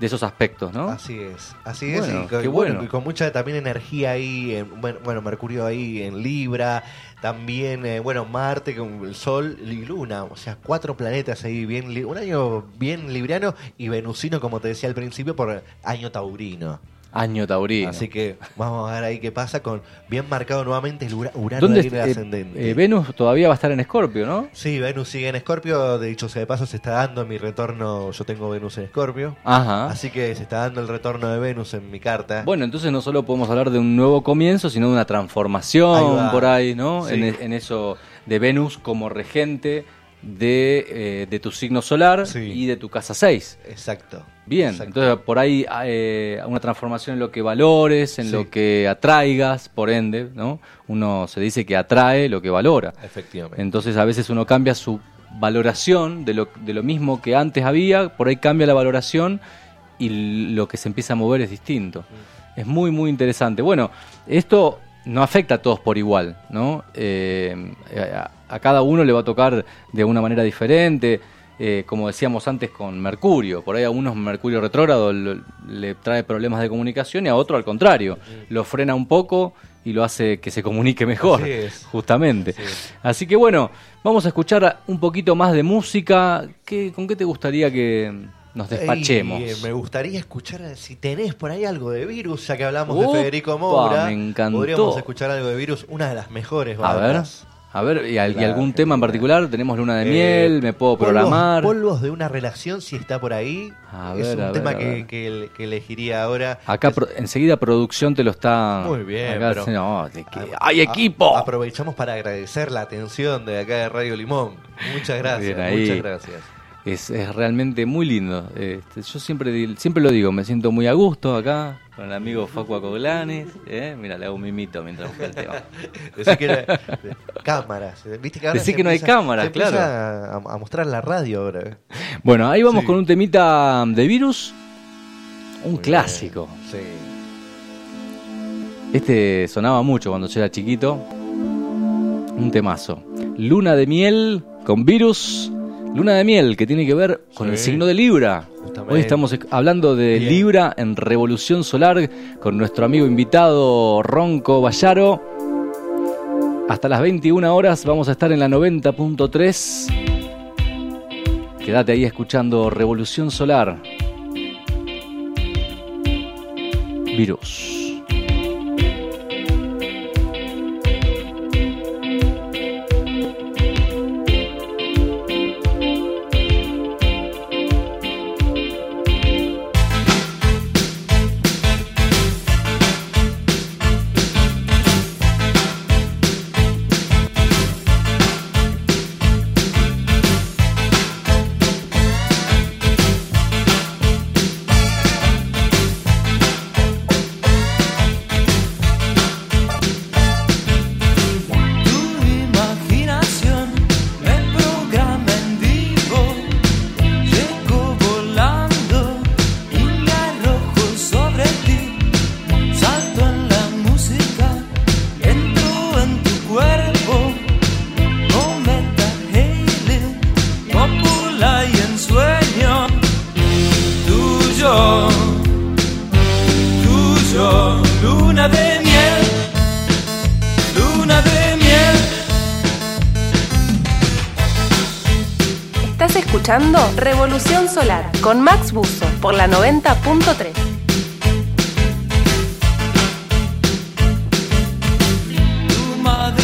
de esos aspectos, ¿no? Así es, así es. Y con, qué bueno, bueno. y con mucha también energía ahí, en- bueno, Mercurio ahí en Libra, también, eh, bueno, Marte con el Sol y Luna, o sea, cuatro planetas ahí, bien un año bien libriano y venusino, como te decía al principio, por año taurino. Año taurino. Así que vamos a ver ahí qué pasa con bien marcado nuevamente el Ura- Urano ¿Dónde el eh, ascendente. eh, Venus todavía va a estar en Escorpio, no? Sí, Venus sigue en Escorpio, de hecho, sea de paso se está dando en mi retorno, yo tengo Venus en Escorpio. Ajá. Así que se está dando el retorno de Venus en mi carta. Bueno, entonces no solo podemos hablar de un nuevo comienzo, sino de una transformación Ahí por ahí, ¿no? Sí. En, en eso de Venus como regente de, eh, de tu signo solar y de tu casa 6. Exacto. Bien, Exacto. entonces por ahí eh, una transformación en lo que valores, en Sí. lo que atraigas, por ende, ¿no? Uno se dice que atrae lo que valora. Efectivamente. Entonces a veces uno cambia su valoración de lo, de lo mismo que antes había, por ahí cambia la valoración y lo que se empieza a mover es distinto. Es muy, muy interesante. Bueno, esto no afecta a todos por igual, ¿no? Eh, a, a cada uno le va a tocar de una manera diferente. Eh, como decíamos antes con Mercurio. Por ahí a unos Mercurio retrógrado le trae problemas de comunicación y a otro al contrario. Lo frena un poco y lo hace que se comunique mejor, Así es. justamente. Así que bueno, vamos a escuchar un poquito más de música. ¿Qué, ¿Con qué te gustaría que nos despachemos? Ey, me gustaría escuchar si tenés por ahí algo de virus, ya que hablamos Opa, de Federico Moura. me encantó. Podríamos escuchar algo de virus, una de las mejores A ver, bandas. A ver, ¿y, al- y La algún tema en particular? ¿Tenemos luna de Eh, miel? ¿Me puedo polvos- programar? Polvos de una relación, si está por ahí. A es ver, un a tema que, que- que elegiría ahora. Acá pro- enseguida producción te lo está... Muy bien, acá pero- dice, no, de que A- ¡Hay a- equipo! aprovechamos para agradecer la atención de acá de Radio Limón. Muchas gracias, muchas gracias. Es, es realmente muy lindo. Este, yo siempre siempre lo digo, me siento muy a gusto acá con el amigo Facu Acoglanes. ¿eh? Mira, le hago un mimito mientras busca el tema. Decí que era- cámaras. ¿Viste que ahora Decí que no hay cámaras, se claro. A, a mostrar la radio ahora. Bueno, ahí vamos Sí. con un temita de virus. Un clásico. Sí. Este sonaba mucho cuando yo era chiquito. Un temazo. Luna de miel con virus. Luna de miel que tiene que ver con Sí. el signo de Libra. Justamente. Hoy estamos hablando de Bien. Libra en Revolución Solar con nuestro amigo invitado Ronco Bayaro. Hasta las 21 horas vamos a estar en la 90.3. Quédate ahí escuchando Revolución Solar. Virus.